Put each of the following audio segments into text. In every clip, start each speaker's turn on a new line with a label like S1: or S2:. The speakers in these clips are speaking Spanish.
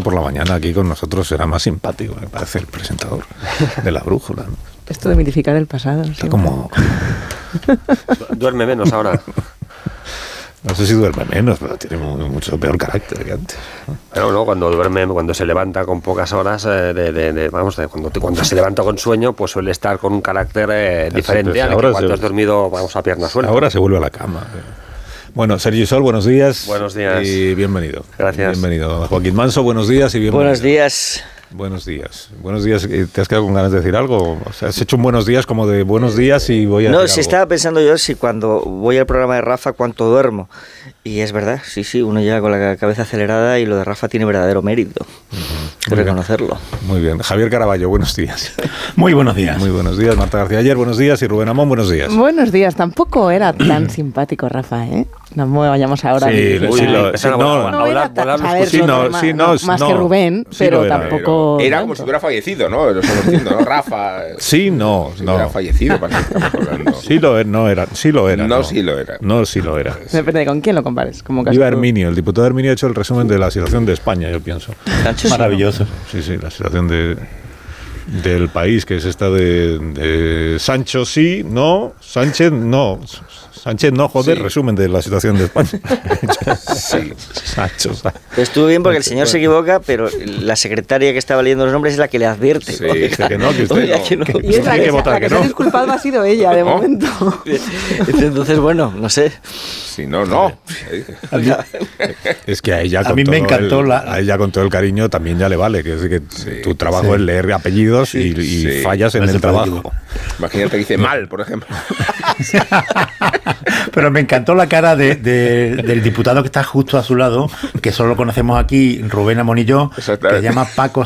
S1: sábado por la mañana aquí con nosotros será más simpático, me parece, el presentador de la brújula.
S2: Esto de mitificar el pasado.
S1: Está como...
S3: Duerme menos ahora.
S1: No sé si duerme menos, pero tiene mucho peor carácter que antes.
S3: Pero no, cuando duerme, cuando se levanta con pocas horas, eh, de, vamos, cuando, cuando se levanta con sueño, pues suele estar con un carácter eh, diferente pues ahora cuando has dormido, vamos a pierna suelta.
S1: Ahora se vuelve a la cama. Bueno, Sergio Sol, buenos días.
S3: Buenos días.
S1: Y bienvenido.
S3: Gracias.
S1: Bienvenido. Joaquín Manso, buenos días y bienvenido.
S4: Buenos días.
S1: Buenos días. Buenos días. ¿Te has quedado con ganas de decir algo? O sea, has hecho un buenos días como de buenos días y voy a.
S4: No, si estaba pensando yo si cuando voy al programa de Rafa cuánto duermo. Y es verdad, sí, sí, uno llega con la cabeza acelerada y lo de Rafa tiene verdadero mérito. Uh reconocerlo.
S1: Muy bien. Javier Caraballo, buenos días.
S5: Muy buenos días.
S1: Muy buenos días. Marta García Ayer, buenos días. Y Rubén Amón, buenos días.
S2: Buenos días. Tampoco era tan simpático, Rafa, ¿eh? No me vayamos ahora.
S1: Sí, sí, lo,
S2: sí, no, era sí, no, más que Rubén, pero tampoco.
S6: Era como si hubiera fallecido, ¿no? Lo estamos diciendo, ¿no? Rafa.
S1: Sí, no,
S6: no. Hubiera fallecido, para que estamos hablando.
S1: Sí lo era, no era, sí lo era.
S6: No, sí lo era.
S1: No, sí lo era.
S2: Depende con quién lo compares. Como
S1: Iba Herminio, el diputado Herminio ha hecho el resumen de la situación de España, yo pienso.
S5: Maravilloso.
S1: Sí, sí, la situación de del país, que es esta de, de Sancho sí, no, Sánchez no, Sánchez, no, joder, resumen de la situación de España.
S4: sí. Sancho, Estuvo bien porque el señor se equivoca, pero la secretaria que estaba leyendo los nombres es la que le advierte.
S1: Sí, que no, que usted
S2: que no. Y es la que, que, se ha disculpado ha sido ella, de momento.
S4: Entonces, bueno, no sé.
S6: Si no, no.
S1: es que a ella,
S5: con a mí me encantó
S1: la... a ella con todo el cariño también ya le vale, que, es que tu trabajo es leer apellidos y, fallas en el trabajo.
S6: Imagínate que dice mal, por ejemplo.
S5: Pero me encantó la cara de, del diputado que está justo a su lado, que solo conocemos aquí, Rubén Amonillo, que se llama Paco,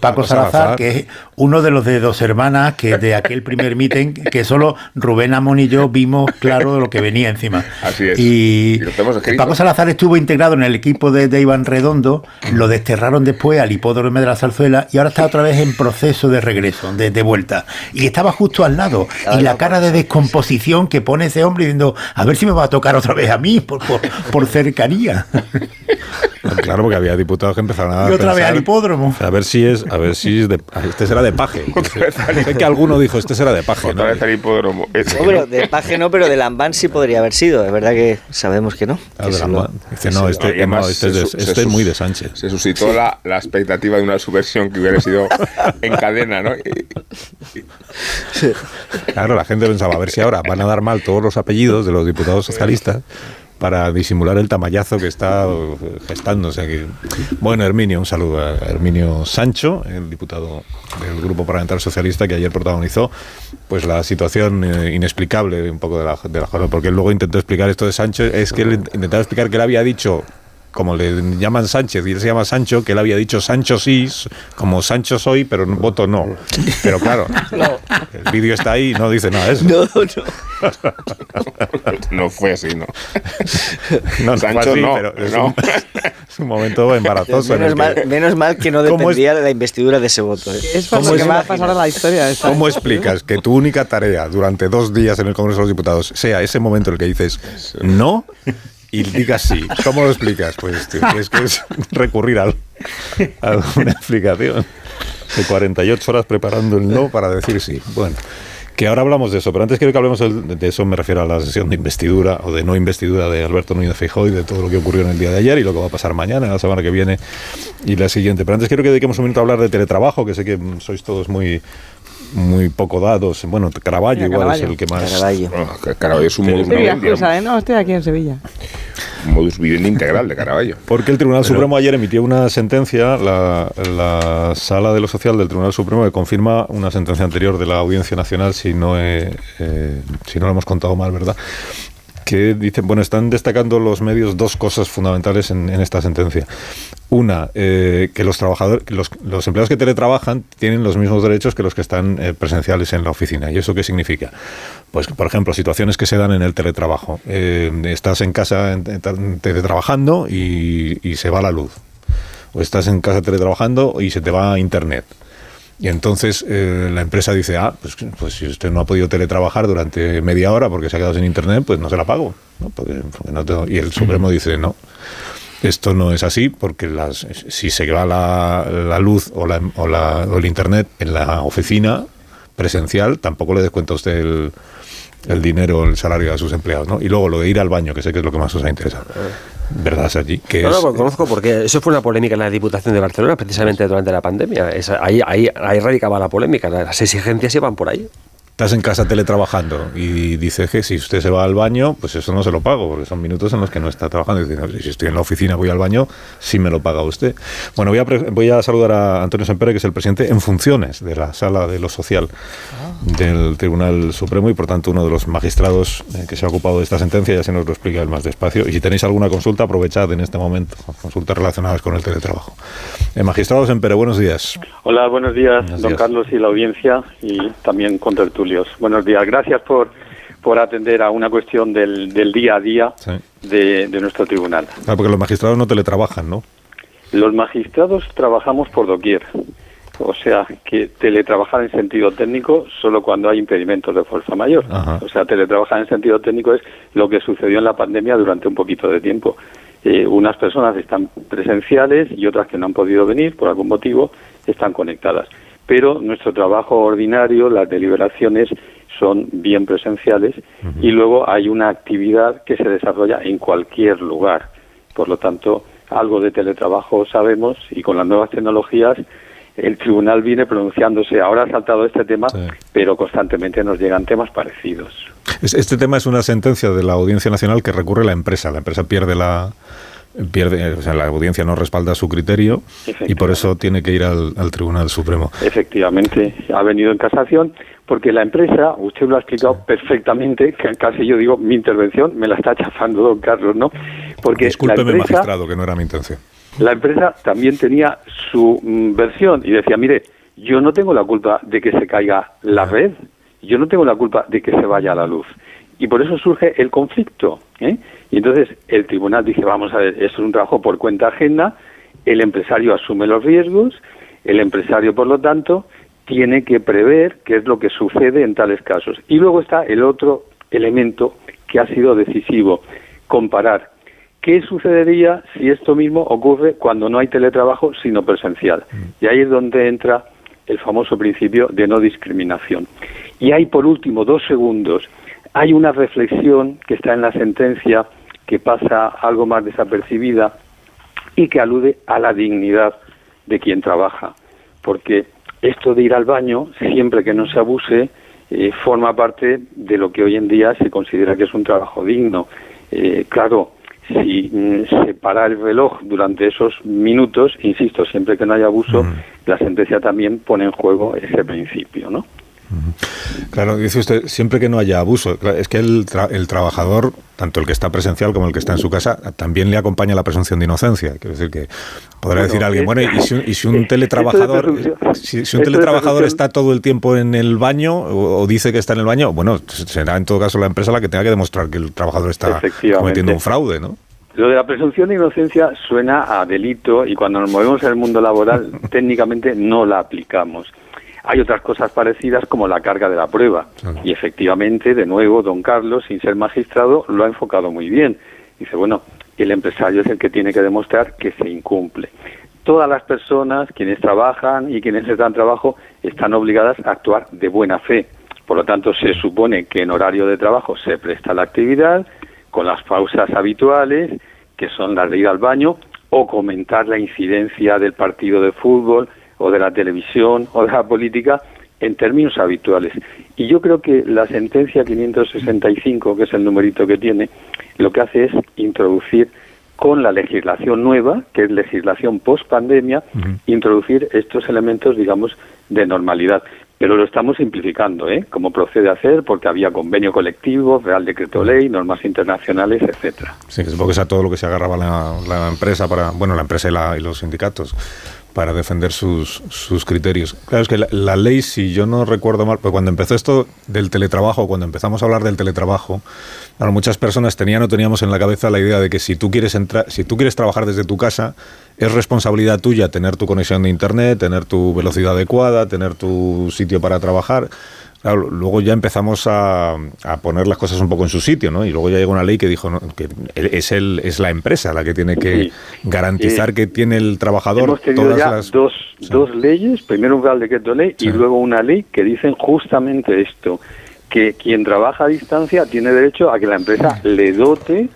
S5: Paco, Salazar, que es uno de los de dos hermanas que de aquel primer meeting, que solo Rubén Amón y yo vimos claro de lo que venía encima.
S6: Así es.
S5: Y, Paco Salazar estuvo integrado en el equipo de, de, Iván Redondo, lo desterraron después al hipódromo de la Zarzuela y ahora está otra vez en proceso de regreso, de, de vuelta. Y estaba justo al lado. y la cara de descomposición que pone ese hombre diciendo, a ver si me va a tocar otra vez a mí por, por, cercanía.
S1: Claro, porque había diputados que empezaron a.
S5: Y otra vez al hipódromo.
S1: A ver si es, a ver si es de, este será de paje. Sé que alguno dijo, este será de paje.
S6: Otra vez al hipódromo.
S4: No, de paje no, pero de Lambán sí podría haber sido. Es verdad que sabemos que no.
S1: Ah, de Lambán. Dice, no, este, no, este, es, este es muy de Sánchez.
S6: Se suscitó la, la, expectativa de una subversión que hubiera sido en cadena, ¿no?
S1: Claro, la gente pensaba, a ver si ahora van a dar mal todos los apellidos de los diputados socialistas para disimular el tamallazo que está gestándose Bueno, Herminio, un saludo a Herminio Sancho, el diputado del Grupo Parlamentario Socialista que ayer protagonizó pues la situación eh, inexplicable un poco de la, de la porque él luego intentó explicar esto de Sancho, es que él intentaba explicar que él había dicho como le llaman Sánchez y él se llama Sancho, que él había dicho Sancho sí, como Sancho soy, pero voto no. Pero claro, el vídeo está ahí y no dice nada de eso.
S4: No, no.
S6: no fue así, ¿no?
S1: No, Sancho no, pero es, Un, es, Un, momento embarazoso.
S4: Menos, mal, menos mal, que no dependía de la investidura de ese voto. ¿eh?
S2: Es ¿Cómo que va a pasar a la historia.
S1: ¿Cómo explicas que tu única tarea durante dos días en el Congreso de los Diputados sea ese momento en el que dices no y digas sí. ¿Cómo lo explicas? Pues es que es recurrir a, alguna explicación de 48 horas preparando el no para decir sí. Bueno, que ahora hablamos de eso, pero antes quiero que hablemos de eso, me refiero a la sesión de investidura o de no investidura de Alberto Núñez Feijóo y de todo lo que ocurrió en el día de ayer y lo que va a pasar mañana, la semana que viene y la siguiente. Pero antes quiero que dediquemos un minuto a hablar de teletrabajo, que sé que sois todos muy muy poco dados. Bueno, Caraballo igual es el que más.
S4: Caraballo.
S6: Caraballo es un modus
S2: viviente. ¿eh? No, estoy aquí en Sevilla.
S6: Un modus viviente integral de Caraballo.
S1: Porque el Tribunal Supremo ayer emitió una sentencia, la, la, Sala de lo Social del Tribunal Supremo, que confirma una sentencia anterior de la Audiencia Nacional, si no, he, eh, si no lo hemos contado mal, ¿verdad? Que dicen, bueno, están destacando los medios dos cosas fundamentales en, esta sentencia. Una, eh, que los trabajadores, los, los, empleados que teletrabajan tienen los mismos derechos que los que están eh, presenciales en la oficina. ¿Y eso qué significa? Pues, por ejemplo, situaciones que se dan en el teletrabajo. Eh, estás en casa teletrabajando y, y se va la luz. O estás en casa teletrabajando y se te va internet y entonces eh, la empresa dice, ah, pues, pues, si usted no ha podido teletrabajar durante media hora porque se ha quedado sin internet, pues no se la pago. ¿no? Porque, no y el Supremo dice, no. Esto no es así porque las, si se va la, la luz o, la, o, la, o el internet en la oficina presencial, tampoco le descuenta a usted el, el dinero, el salario a sus empleados, ¿no? Y luego lo de ir al baño, que sé que es lo que más os ha interesado. ¿Verdad, Sergi? Que
S7: no, no, conozco porque eso fue una polémica en la Diputación de Barcelona precisamente durante la pandemia. ahí, ahí, ahí radicaba la polémica, las exigencias iban por ahí
S1: estás en casa teletrabajando y dice que si usted se va al baño, pues eso no se lo pago, porque son minutos en los que no está trabajando. Y dice, si estoy en la oficina, voy al baño, sí me lo paga usted. Bueno, voy a, voy a saludar a Antonio Sempere, que es el presidente en funciones de la Sala de lo Social del Tribunal Supremo y, por tanto, uno de los magistrados eh, que se ha ocupado de esta sentencia. Ya se nos lo explica él más despacio. Y si tenéis alguna consulta, aprovechad en este momento, consultas relacionadas con el teletrabajo. Eh, magistrado Sempere, buenos días.
S8: Hola, buenos días, don Carlos y la audiencia, y también con tertulia. Buenos días. Gracias por, por atender a una cuestión del, del día a día de, nuestro tribunal.
S1: Ah, porque los magistrados no teletrabajan, ¿no?
S8: Los magistrados trabajamos por doquier. O sea, que teletrabajar en sentido técnico solo cuando hay impedimentos de fuerza mayor. O sea, teletrabajar en sentido técnico es lo que sucedió en la pandemia durante un poquito de tiempo. Eh, unas personas están presenciales y otras que no han podido venir por algún motivo están conectadas pero nuestro trabajo ordinario, las deliberaciones son bien presenciales y luego hay una actividad que se desarrolla en cualquier lugar. Por lo tanto, algo de teletrabajo sabemos y con las nuevas tecnologías el tribunal viene pronunciándose. Ahora ha saltado este tema, pero constantemente nos llegan temas parecidos.
S1: Este tema es una sentencia de la Audiencia Nacional que recurre la empresa. La empresa pierde la, pierde, o sea, la audiencia no respalda su criterio y por eso tiene que ir al, Tribunal Supremo.
S8: Efectivamente, ha venido en casación porque la empresa, usted lo ha explicado perfectamente, casi yo digo, mi intervención me la está chafando don Carlos, ¿no?
S1: Porque Discúlpeme, magistrado, que no era mi intención.
S8: La empresa también tenía su mm, versión y decía, mire, yo no tengo la culpa de que se caiga la red, yo no tengo la culpa de que se vaya la luz. Y por eso surge el conflicto. ¿eh? Y entonces el tribunal dice, vamos a ver, esto es un trabajo por cuenta ajena, el empresario asume los riesgos, el empresario, por lo tanto, tiene que prever qué es lo que sucede en tales casos. Y luego está el otro elemento que ha sido decisivo, comparar qué sucedería si esto mismo ocurre cuando no hay teletrabajo sino presencial. Mm. Y ahí es donde entra el famoso principio de no discriminación. Y hay, por último, dos segundos hay una reflexión que está en la sentencia que pasa algo más desapercibida y que alude a la dignidad de quien trabaja, porque esto de ir al baño, siempre que no se abuse, eh, forma parte de lo que hoy en día se considera que es un trabajo digno. Eh, claro, si mm, se para el reloj durante esos minutos, insisto, siempre que no haya abuso, la sentencia también pone en juego ese principio, ¿no?
S1: Claro, dice usted, siempre que no haya abuso, es que el, el, trabajador, tanto el que está presencial como el que está en su casa, también le acompaña la presunción de inocencia. Quiero decir que podrá decir alguien, bueno, y si, un teletrabajador, si, un teletrabajador está todo el tiempo en el baño o, dice que está en el baño, bueno, será en todo caso la empresa la que tenga que demostrar que el trabajador está cometiendo un fraude, ¿no?
S8: Lo de la presunción de inocencia suena a delito y cuando nos movemos en el mundo laboral técnicamente no la aplicamos. Hay otras cosas parecidas como la carga de la prueba. Y efectivamente, de nuevo, don Carlos, sin ser magistrado, lo ha enfocado muy bien. Dice, bueno, el empresario es el que tiene que demostrar que se incumple. Todas las personas, quienes trabajan y quienes están trabajo, están obligadas a actuar de buena fe. Por lo tanto, se supone que en horario de trabajo se presta la actividad, con las pausas habituales, que son las de ir al baño, o comentar la incidencia del partido de fútbol, o de la televisión o de la política en términos habituales. Y yo creo que la sentencia 565, que es el numerito que tiene, lo que hace es introducir con la legislación nueva, que es legislación post pandemia, introducir estos elementos, digamos, de normalidad. Pero lo estamos simplificando, ¿eh? Como procede a hacer, porque había convenio colectivo, Real Decreto Ley, normas internacionales, etcétera.
S1: Sí, supongo que es a todo lo que se agarraba la, empresa para, bueno, la empresa y los sindicatos para defender sus, sus criterios. Claro, es que la, ley, si yo no recuerdo mal, pues cuando empezó esto del teletrabajo, cuando empezamos a hablar del teletrabajo, bueno, muchas personas tenían o teníamos en la cabeza la idea de que si tú quieres entrar, si tú quieres trabajar desde tu casa, es responsabilidad tuya tener tu conexión de internet, tener tu velocidad adecuada, tener tu sitio para trabajar. Luego ya empezamos a, poner las cosas un poco en su sitio, ¿no? Y luego ya llegó una ley que dijo que es el es la empresa la que tiene que garantizar que tiene el trabajador
S8: hemos tenido todas ya las dos, dos leyes, primero un Real Decreto Ley y luego una ley que dicen justamente esto, que quien trabaja a distancia tiene derecho a que la empresa le dote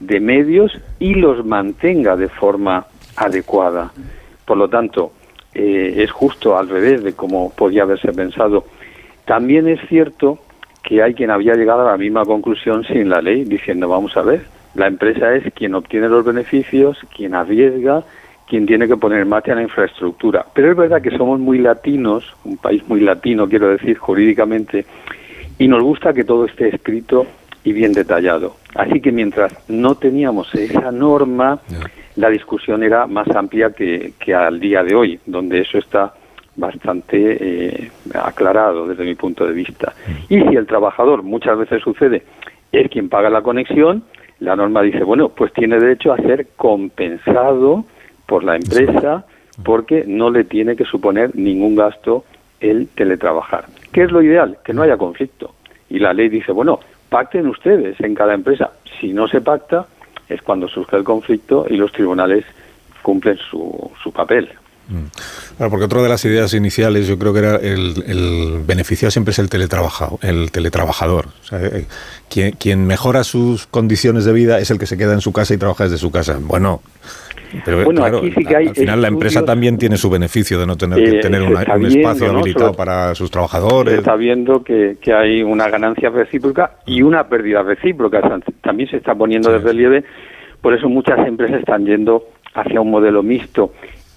S8: de medios y los mantenga de forma adecuada. Por lo tanto, eh, es justo al revés de como podía haberse pensado. También es cierto que hay quien había llegado a la misma conclusión sin la ley, diciendo, vamos a ver, la empresa es quien obtiene los beneficios, quien arriesga, quien tiene que poner en marcha la infraestructura. Pero es verdad que somos muy latinos, un país muy latino, quiero decir, jurídicamente, y nos gusta que todo esté escrito y bien detallado. Así que mientras no teníamos esa norma, la discusión era más amplia que, al día de hoy, donde eso está bastante eh, aclarado desde mi punto de vista. Y si el trabajador, muchas veces sucede, es quien paga la conexión, la norma dice, bueno, pues tiene derecho a ser compensado por la empresa porque no le tiene que suponer ningún gasto el teletrabajar. ¿Qué es lo ideal? Que no haya conflicto. Y la ley dice, bueno, pacten ustedes en cada empresa. Si no se pacta, es cuando surge el conflicto y los tribunales cumplen su, su papel.
S1: Mm. porque otra de las ideas iniciales yo creo que era el, el beneficiado siempre es el teletrabajado, el teletrabajador. Eh, quien, quien, mejora sus condiciones de vida es el que se queda en su casa y trabaja desde su casa. Bueno, pero bueno, aquí sí que hay al final la empresa también tiene su beneficio de no tener que eh, tener un espacio habilitado para sus trabajadores. Se
S8: está viendo que, que, hay una ganancia recíproca y una pérdida recíproca. También se está poniendo de relieve, por eso muchas empresas están yendo hacia un modelo mixto.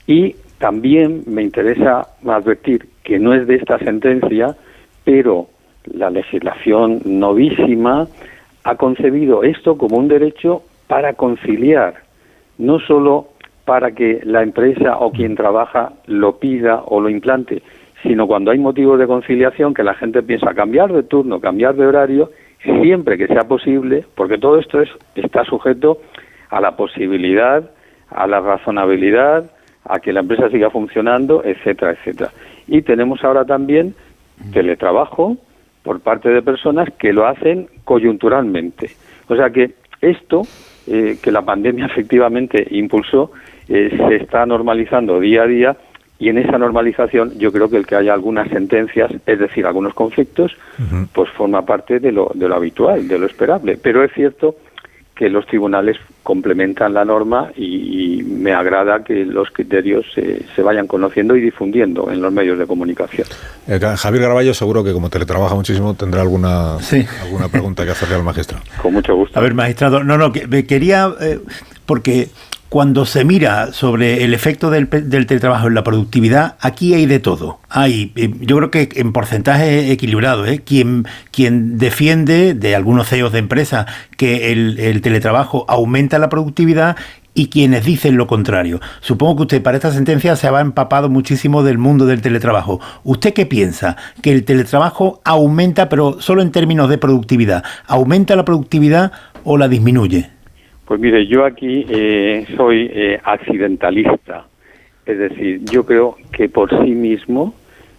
S8: Y también me interesa advertir que no es de esta sentencia, pero la legislación novísima ha concebido esto como un derecho para conciliar no solo para que la empresa o quien trabaja lo pida o lo implante, sino cuando hay motivos de conciliación que la gente piensa cambiar de turno, cambiar de horario, siempre que sea posible, porque todo esto es, está sujeto a la posibilidad, a la razonabilidad, a que la empresa siga funcionando, etcétera, etcétera. Y tenemos ahora también teletrabajo por parte de personas que lo hacen coyunturalmente. O sea que esto eh, que la pandemia efectivamente impulsó eh, se está normalizando día a día y en esa normalización yo creo que el que haya algunas sentencias, es decir, algunos conflictos, pues forma parte de lo, de lo habitual, de lo esperable. Pero es cierto que los tribunales complementan la norma y, me agrada que los criterios se vayan conociendo y difundiendo en los medios de comunicación.
S1: Eh, Javier Garballo seguro que como teletrabaja muchísimo tendrá alguna, alguna pregunta que hacerle al magistrado.
S8: Con mucho gusto.
S9: A ver, magistrado, no, no, que, quería, eh, porque cuando se mira sobre el efecto del, teletrabajo en la productividad, aquí hay de todo. Hay, eh, yo creo que en porcentaje equilibrado, ¿eh? quien, quien defiende de algunos CEOs de empresas que el, teletrabajo aumenta la productividad y quienes dicen lo contrario. Supongo que usted para esta sentencia se ha empapado muchísimo del mundo del teletrabajo. ¿Usted qué piensa? ¿Que el teletrabajo aumenta, pero solo en términos de productividad? ¿Aumenta la productividad o la disminuye?
S8: Pues mire, yo aquí eh, soy eh, accidentalista, es decir, yo creo que por sí mismo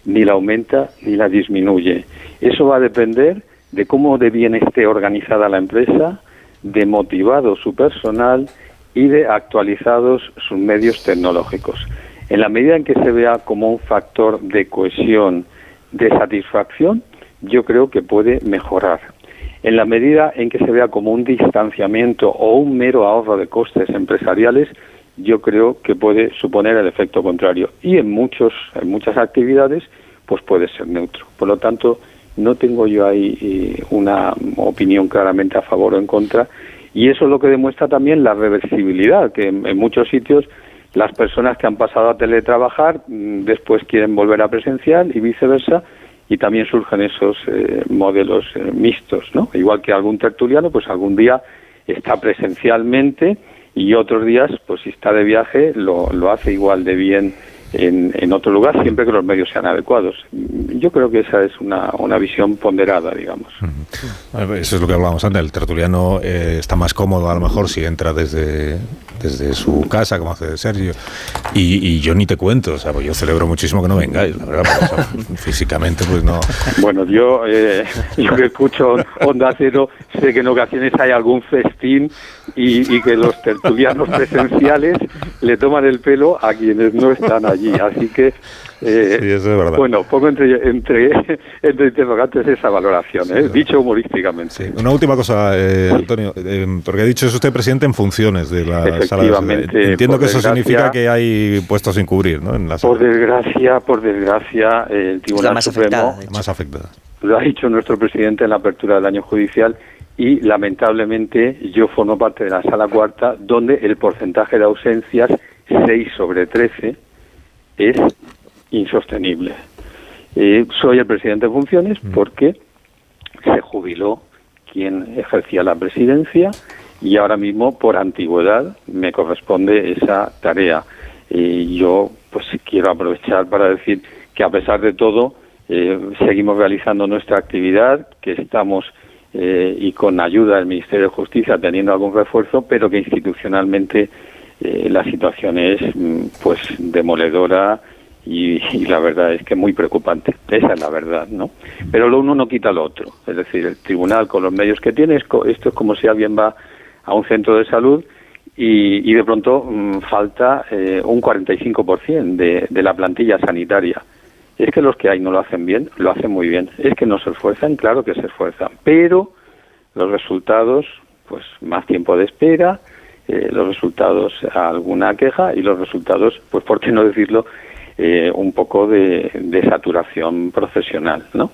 S8: ni la aumenta ni la disminuye. Eso va a depender de cómo de bien esté organizada la empresa, de motivado su personal y de actualizados sus medios tecnológicos. En la medida en que se vea como un factor de cohesión, de satisfacción, yo creo que puede mejorar. En la medida en que se vea como un distanciamiento o un mero ahorro de costes empresariales, yo creo que puede suponer el efecto contrario. Y en, muchos, en muchas actividades, pues puede ser neutro. Por lo tanto, no tengo yo ahí eh, una opinión claramente a favor o en contra. Y eso es lo que demuestra también la reversibilidad, que en muchos sitios las personas que han pasado a teletrabajar mm, después quieren volver a presencial y viceversa y también surgen esos eh, modelos eh, mixtos, ¿no? Igual que algún tertuliano, pues algún día está presencialmente y otros días, pues si está de viaje, lo, lo hace igual de bien en, en, otro lugar, siempre que los medios sean adecuados. Yo creo que esa es una, una visión ponderada, digamos.
S1: Eso es lo que hablábamos antes. El tertuliano eh, está más cómodo, a lo mejor, si entra desde desde su casa, como hace Sergio. Y, yo ni te cuento, o sea, pues yo celebro muchísimo que no vengáis, la verdad, físicamente pues no.
S8: Bueno, yo, eh, yo que escucho Onda Cero, sé que en ocasiones hay algún festín y, y que los tertulianos presenciales le toman el pelo a quienes no están allí, así que
S1: eh, sí, eso es verdad.
S8: Bueno, pongo entre, entre, entre interrogantes esa valoración, ¿eh? dicho humorísticamente.
S1: Una última cosa, eh, Antonio, porque ha dicho es usted presidente en funciones de la sala de Entiendo que eso significa que hay puestos sin cubrir, ¿no? En la
S8: Por desgracia, por desgracia, el Tribunal
S10: más
S8: Supremo
S1: más afectada.
S8: lo ha dicho nuestro presidente en la apertura del año judicial y lamentablemente yo formo parte de la sala cuarta donde el porcentaje de ausencias 6 sobre 13 es insostenible. soy el presidente de funciones mm. porque se jubiló quien ejercía la presidencia y ahora mismo por antigüedad me corresponde esa tarea. Y yo pues quiero aprovechar para decir que a pesar de todo eh, seguimos realizando nuestra actividad, que estamos eh, y con ayuda del Ministerio de Justicia teniendo algún refuerzo, pero que institucionalmente eh, la situación es mm, pues demoledora y, la verdad es que muy preocupante. Esa es la verdad, ¿no? Pero lo uno no quita lo otro. Es decir, el tribunal con los medios que tiene, esto es como si alguien va a un centro de salud y, de pronto mm, falta eh, un 45% de, de la plantilla sanitaria. Es que los que hay no lo hacen bien, lo hacen muy bien. Es que no se esfuerzan, claro que se esfuerzan, pero los resultados, pues más tiempo de espera, eh, los resultados alguna queja y los resultados, pues por qué no decirlo, eh, un poco de, saturación profesional, ¿no?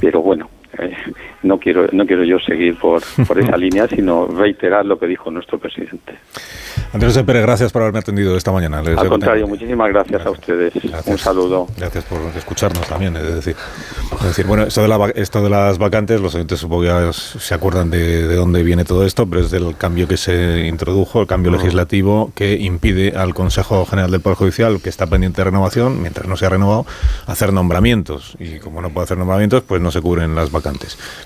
S8: Pero bueno, eh, no quiero no quiero yo seguir por, por esa línea, sino reiterar lo que dijo nuestro presidente.
S1: Andrés Pérez, gracias por haberme atendido esta mañana.
S8: Al contrario, muchísimas gracias, a ustedes. Un saludo.
S1: Gracias por escucharnos también. Es decir, decir bueno, esto de, la, esto de las vacantes, los oyentes supongo que ya se acuerdan de, de, dónde viene todo esto, pero es del cambio que se introdujo, el cambio legislativo que impide al Consejo General del Poder Judicial, que está pendiente de renovación, mientras no se ha renovado, hacer nombramientos. Y como no puede hacer nombramientos, pues no se cubren las vacantes.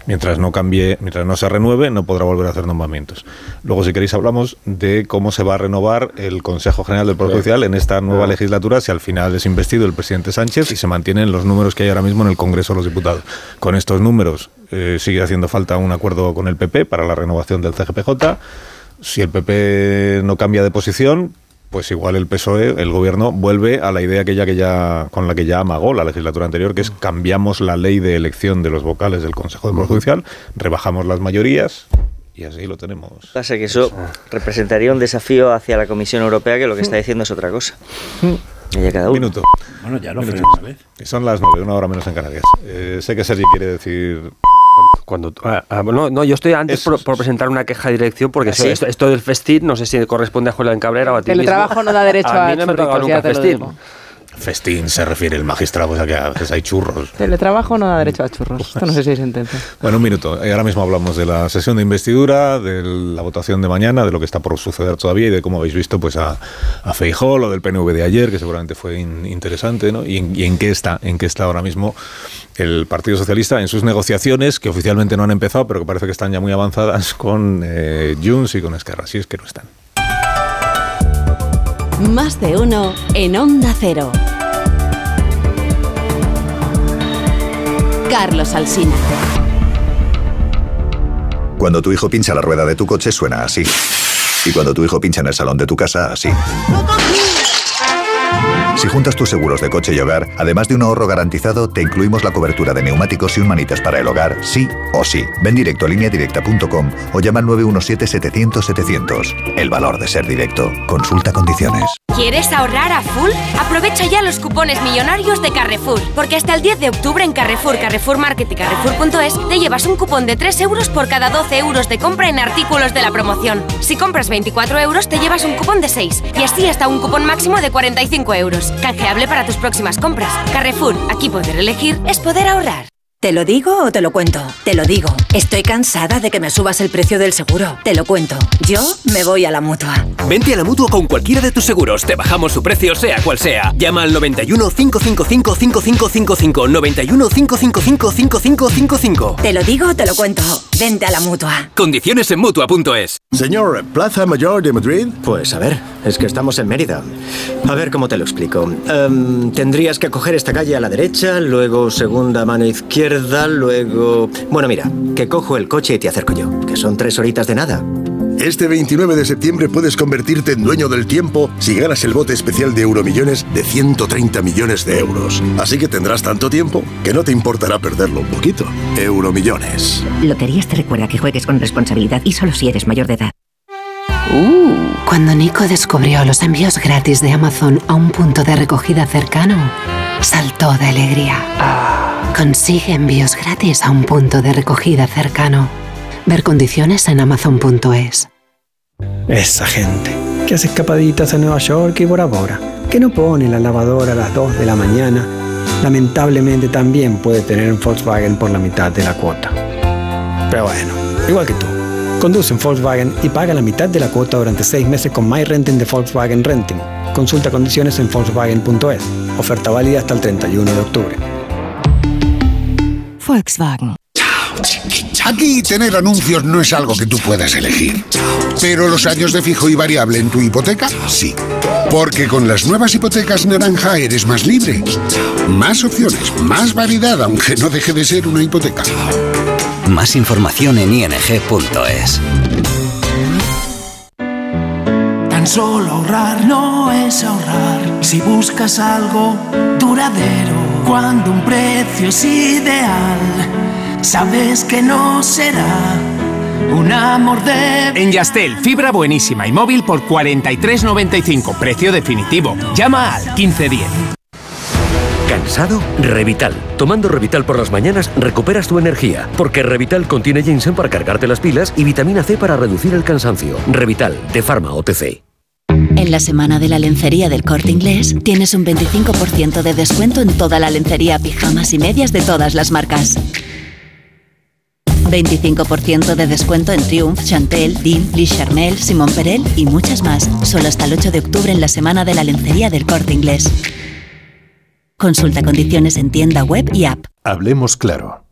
S1: Mientras no cambie, mientras no se renueve, no podrá volver a hacer nombramientos. Luego, si queréis, hablamos de cómo se va a renovar el Consejo General del Poder Judicial en esta nueva legislatura si al final es investido el presidente Sánchez y se mantienen los números que hay ahora mismo en el Congreso de los Diputados. Con estos números eh, sigue haciendo falta un acuerdo con el PP para la renovación del CGPJ. Si el PP no cambia de posición, pues igual el PSOE, el gobierno, vuelve a la idea aquella que ya, con la que ya amagó la legislatura anterior, que es cambiamos la ley de elección de los vocales del Consejo de Poder Judicial, rebajamos las mayorías, y así lo tenemos.
S10: Pasa que eso representaría un desafío hacia la Comisión Europea que lo que está diciendo es otra cosa.
S1: Y cada
S9: uno.
S1: Minuto.
S9: Bueno, ya lo vez.
S1: Son las nueve, una hora menos en Canarias. Eh, sé que Sergi quiere decir
S7: cuando ah, ah, no, yo estoy antes por, presentar una queja de dirección porque ¿Ah, esto, del festín no sé si corresponde a Julián Cabrera o a ti
S11: El trabajo no da derecho a,
S7: a mí no me toca nunca festín.
S1: Festín se refiere el magistrado, o sea que a veces hay churros.
S11: Teletrabajo no da derecho a churros. Esto no sé si hay sentencia.
S1: Bueno, un minuto. Eh, ahora mismo hablamos de la sesión de investidura, de la votación de mañana, de lo que está por suceder todavía y de cómo habéis visto pues a, a Feijó, lo del PNV de ayer, que seguramente fue interesante, ¿no? Y en, qué está, en qué está ahora mismo el Partido Socialista en sus negociaciones, que oficialmente no han empezado, pero que parece que están ya muy avanzadas con eh, Junts y con Esquerra. Si es que no están.
S12: Más de uno en Onda Cero. Carlos Alsina.
S13: Cuando tu hijo pincha la rueda de tu coche suena así. Y cuando tu hijo pincha en el salón de tu casa, así. Si juntas tus seguros de coche y hogar, además de un ahorro garantizado, te incluimos la cobertura de neumáticos y un manitas para el hogar, sí o sí. Ven directo a lineadirecta.com o llama al 917-700-700. El valor de ser directo. Consulta condiciones.
S14: ¿Quieres ahorrar a full? Aprovecha ya los cupones millonarios de Carrefour, porque hasta el 10 de octubre en Carrefour, Carrefour Market y Carrefour.es te llevas un cupón de 3 euros por cada 12 euros de compra en artículos de la promoción. Si compras 24 euros, te llevas un cupón de 6 y así hasta un cupón máximo de 45 euros. Canjeable para tus próximas compras. Carrefour, aquí poder elegir es poder ahorrar.
S15: ¿Te lo digo o te lo cuento? Te lo digo. Estoy cansada de que me subas el precio del seguro. Te lo cuento. Yo me voy a la mutua.
S16: Vente a la mutua con cualquiera de tus seguros. Te bajamos su precio, sea cual sea. Llama al 91 555 5555. 91 555 5555.
S15: Te lo digo o te lo cuento. Vente a la mutua.
S16: Condiciones en mutua.es.
S17: Señor, ¿Plaza Mayor de Madrid?
S18: Pues a ver, es que estamos en Mérida. A ver cómo te lo explico. Em, tendrías que coger esta calle a la derecha, luego segunda mano izquierda luego... Bueno, mira, que cojo el coche y te acerco yo, que son tres horitas de nada.
S17: Este 29 de septiembre puedes convertirte en dueño del tiempo si ganas el bote especial de Euromillones de 130 millones de euros. Así que tendrás tanto tiempo que no te importará perderlo un poquito. Euromillones.
S19: Loterías te recuerda que juegues con responsabilidad y solo si eres mayor de edad.
S20: Uh, cuando Nico descubrió los envíos gratis de Amazon a un punto de recogida cercano, saltó de alegría. Consigue envíos gratis a un punto de recogida cercano. Ver condiciones en amazon.es.
S21: Esa gente que hace escapaditas a Nueva York y Bora Bora, que no pone la lavadora a las 2 de la mañana, lamentablemente también puede tener un Volkswagen por la mitad de la cuota. Pero bueno, igual que tú. Conduce en Volkswagen y paga la mitad de la cuota durante 6 meses con My Renting de Volkswagen Renting. Consulta condiciones en Volkswagen.es. Oferta válida hasta el 31 de octubre.
S20: Volkswagen.
S22: Aquí tener anuncios no es algo que tú puedas elegir. Pero los años de fijo y variable en tu hipoteca, sí. Porque con las nuevas hipotecas naranja eres más libre. Más opciones, más variedad, aunque no deje de ser una hipoteca.
S23: Más información en ing.es.
S24: Tan solo ahorrar no es ahorrar. Si buscas algo duradero, cuando un precio es ideal sabes que no será un amor de...
S25: En Yastel, fibra buenísima y móvil por 43.95, precio definitivo. Llama al 1510.
S26: ¿Cansado? Revital. Tomando Revital por las mañanas recuperas tu energía, porque Revital contiene ginseng para cargarte las pilas y vitamina C para reducir el cansancio. Revital, de Pharma OTC.
S12: En la semana de la lencería del corte inglés tienes un 25% de descuento en toda la lencería, pijamas y medias de todas las marcas. 25% de descuento en Triumph, Chantel, Dean, Lee Charmel, Simon Perel y muchas más. Solo hasta el 8 de octubre en la semana de la lencería del corte inglés. Consulta condiciones en tienda web y app.
S27: Hablemos claro.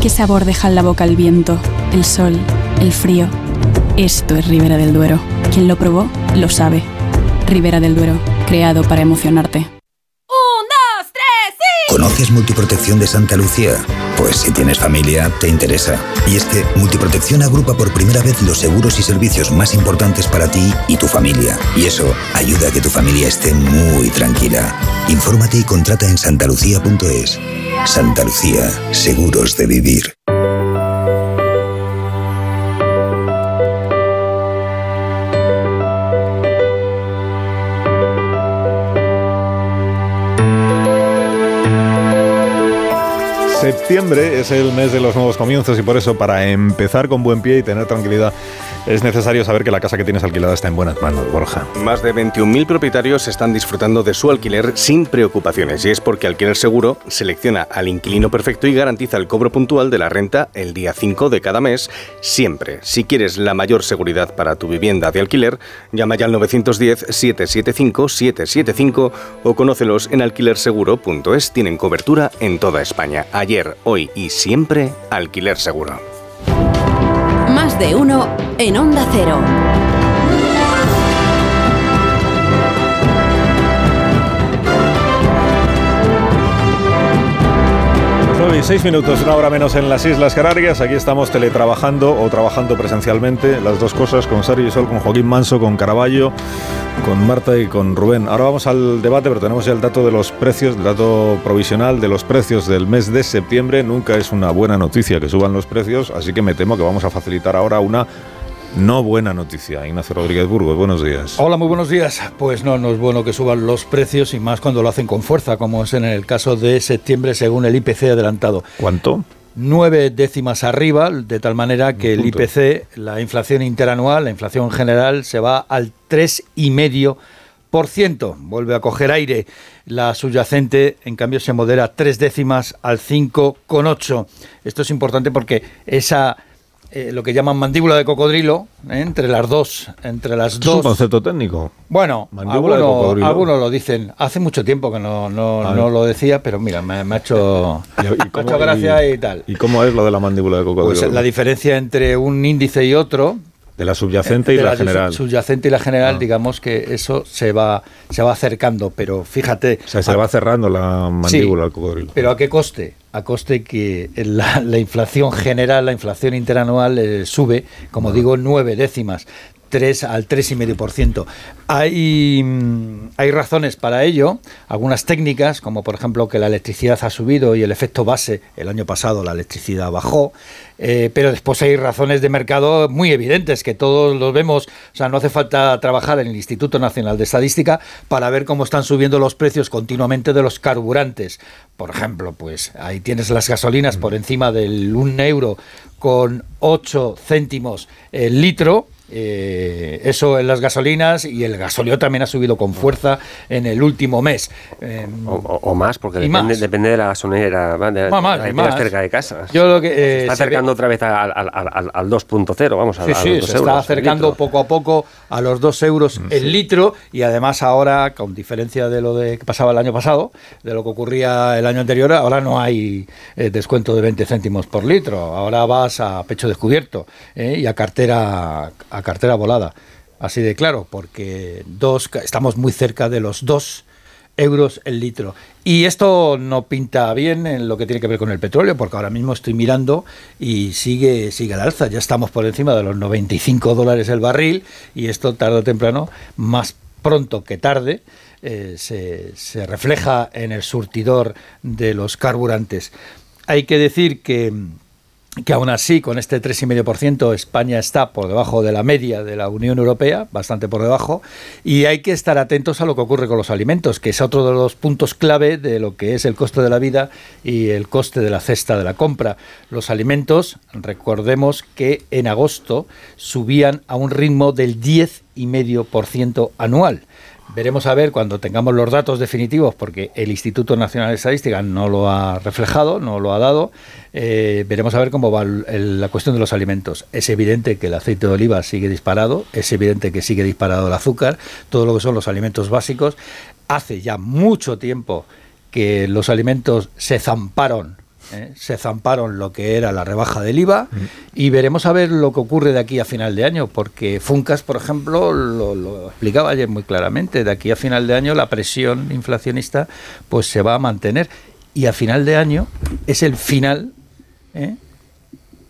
S28: ¿Qué sabor deja en la boca el viento, el sol, el frío? Esto es Ribera del Duero. Quien lo probó, lo sabe. Ribera del Duero, creado para emocionarte.
S14: ¡Un, dos, tres, sí!
S13: ¿Conoces Multiprotección de Santa Lucía? Pues si tienes familia, te interesa. Y es que Multiprotección agrupa por primera vez los seguros y servicios más importantes para ti y tu familia. Y eso ayuda a que tu familia esté muy tranquila. Infórmate y contrata en santalucía.es. Santa Lucía, seguros de vivir.
S1: Septiembre es el mes de los nuevos comienzos y por eso para empezar con buen pie y tener tranquilidad es necesario saber que la casa que tienes alquilada está en buenas manos, Borja.
S29: Más de 21.000 propietarios están disfrutando de su alquiler sin preocupaciones y es porque Alquiler Seguro selecciona al inquilino perfecto y garantiza el cobro puntual de la renta el día 5 de cada mes, siempre. Si quieres la mayor seguridad para tu vivienda de alquiler, llama ya al 910-775-775 o conócelos en alquilerseguro.es. Tienen cobertura en toda España. Ayer, hoy y siempre, Alquiler Seguro
S12: de uno en Onda Cero.
S1: 9 y 6 minutos, una hora menos en las Islas Canarias. Aquí estamos teletrabajando o trabajando presencialmente, las dos cosas, con Sari y Sol, con Joaquín Manso, con Caraballo, con Marta y con Rubén. Ahora vamos al debate, pero tenemos ya el dato de los precios, el dato provisional de los precios del mes de septiembre. Nunca es una buena noticia que suban los precios, así que me temo que vamos a facilitar ahora una no buena noticia. Ignacio Rodríguez Burgos, buenos días.
S30: Hola, muy buenos días. Pues no, no es bueno que suban los precios y más cuando lo hacen con fuerza, como es en el caso de septiembre según el IPC adelantado.
S1: ¿Cuánto?
S30: Nueve décimas arriba, de tal manera que el IPC, la inflación interanual, la inflación general, se va al 3,5%. Vuelve a coger aire. La subyacente, en cambio, se modera tres décimas al 5,8. Esto es importante porque esa eh, lo que llaman mandíbula de cocodrilo, ¿eh? entre las dos, entre las dos.
S1: Es un concepto técnico.
S30: Bueno, algunos, lo dicen. Hace mucho tiempo que no, no, lo decía, pero mira, me, ha hecho, ¿Y, gracia y, tal.
S1: ¿Y cómo es lo de la mandíbula de cocodrilo?
S30: Pues la diferencia entre un índice y otro,
S1: de la subyacente y la, general.
S30: Subyacente y la general, ah. digamos que eso se va, se va acercando, pero fíjate.
S1: O sea, se va cerrando la mandíbula al cocodrilo.
S30: Pero ¿a qué coste? A coste que la, inflación general, la inflación interanual eh, sube, como digo, nueve décimas. 3 al 3,5%. Hay, mm, hay razones para ello, algunas técnicas, como por ejemplo que la electricidad ha subido y el efecto base, el año pasado la electricidad bajó, eh, pero después hay razones de mercado muy evidentes que todos los vemos, o sea, no hace falta trabajar en el Instituto Nacional de Estadística para ver cómo están subiendo los precios continuamente de los carburantes. Por ejemplo, pues ahí tienes las gasolinas por encima del 1 euro con 8 céntimos el litro, eh, eso en las gasolinas y el gasóleo también ha subido con fuerza en el último mes.
S3: Em, o, más, porque depende, depende, de la gasolinera, de, más, cerca de casa.
S30: Yo lo que,
S3: se está acercando otra vez al, al, al, 2.0, vamos a
S30: Sí, sí, se está acercando poco a poco a los 2 euros mm, el litro y además ahora, con diferencia de lo de que pasaba el año pasado, de lo que ocurría el año anterior, ahora no hay eh, descuento de 20 céntimos por litro, ahora vas a pecho descubierto eh, y a cartera cartera volada. Así de claro, porque dos, estamos muy cerca de los 2 euros el litro. Y esto no pinta bien en lo que tiene que ver con el petróleo, porque ahora mismo estoy mirando y sigue, sigue al alza. Ya estamos por encima de los 95 dólares el barril y esto tarde o temprano, más pronto que tarde, eh, se refleja en el surtidor de los carburantes. Hay que decir que que aún así con este 3,5% España está por debajo de la media de la Unión Europea, bastante por debajo, y hay que estar atentos a lo que ocurre con los alimentos, que es otro de los puntos clave de lo que es el coste de la vida y el coste de la cesta de la compra. Los alimentos, recordemos que en agosto subían a un ritmo del 10,5% anual. Veremos a ver cuando tengamos los datos definitivos, porque el Instituto Nacional de Estadística no lo ha reflejado, no lo ha dado. Eh, veremos a ver cómo va la cuestión de los alimentos. Es evidente que el aceite de oliva sigue disparado, es evidente que sigue disparado el azúcar, todo lo que son los alimentos básicos. Hace ya mucho tiempo que los alimentos se zamparon ¿eh? se zamparon lo que era la rebaja del IVA y veremos a ver lo que ocurre de aquí a final de año, porque Funcas, por ejemplo, lo, explicaba ayer muy claramente, de aquí a final de año la presión inflacionista pues se va a mantener y a final de año es el final, ¿eh?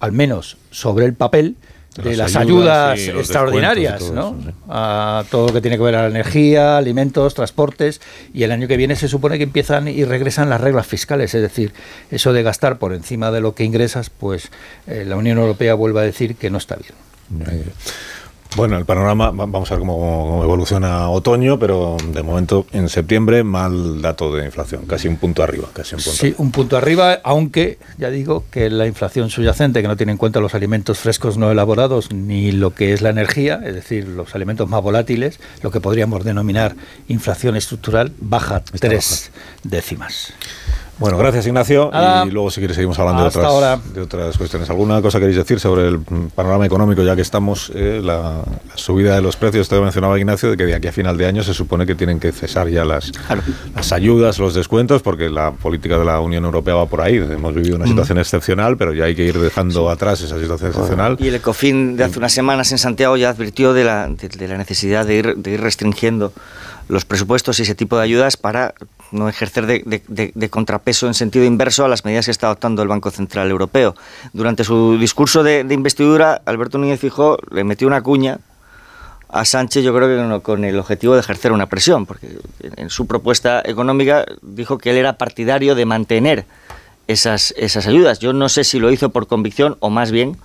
S30: al menos sobre el papel, de las, ayudas, extraordinarias, ¿no? A todo lo que tiene que ver a la energía, alimentos, transportes, y el año que viene se supone que empiezan y regresan las reglas fiscales, es decir, eso de gastar por encima de lo que ingresas, pues eh, la Unión Europea vuelve a decir que no está bien.
S1: Bueno, el panorama, vamos a ver cómo, evoluciona otoño, pero de momento en septiembre mal dato de inflación, casi un punto arriba, casi un punto.
S30: Sí, un punto arriba, aunque ya digo que la inflación subyacente, que no tiene en cuenta los alimentos frescos no elaborados ni lo que es la energía, es decir, los alimentos más volátiles, lo que podríamos denominar inflación estructural, baja tres décimas.
S1: Bueno, gracias Ignacio. Y luego si quieres seguimos hablando de otras, de otras cuestiones. ¿Alguna cosa queréis decir sobre el panorama económico ya que estamos, eh, la, subida de los precios? Te mencionaba Ignacio de que de aquí a final de año se supone que tienen que cesar ya las, las ayudas, los descuentos, porque la política de la Unión Europea va por ahí. Hemos vivido una situación excepcional, pero ya hay que ir dejando atrás esa situación excepcional.
S4: Y el ECOFIN de hace unas semanas en Santiago ya advirtió de la, de, la necesidad de ir, de ir restringiendo los presupuestos y ese tipo de ayudas para no ejercer de, contrapeso en sentido inverso a las medidas que está adoptando el Banco Central Europeo. Durante su discurso de, investidura, Alberto Núñez Fijó le metió una cuña a Sánchez, yo creo que con el objetivo de ejercer una presión, porque en su propuesta económica dijo que él era partidario de mantener esas, esas ayudas. Yo no sé si lo hizo por convicción o más bien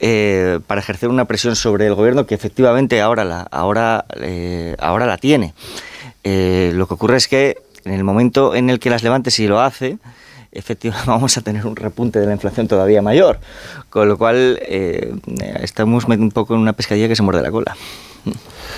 S4: eh, para ejercer una presión sobre el gobierno que efectivamente ahora la, ahora, eh, ahora la tiene. Eh, lo que ocurre es que en el momento en el que las levante, si lo hace, efectivamente vamos a tener un repunte de la inflación todavía mayor, con lo cual estamos un poco en una pescadilla que se muerde la cola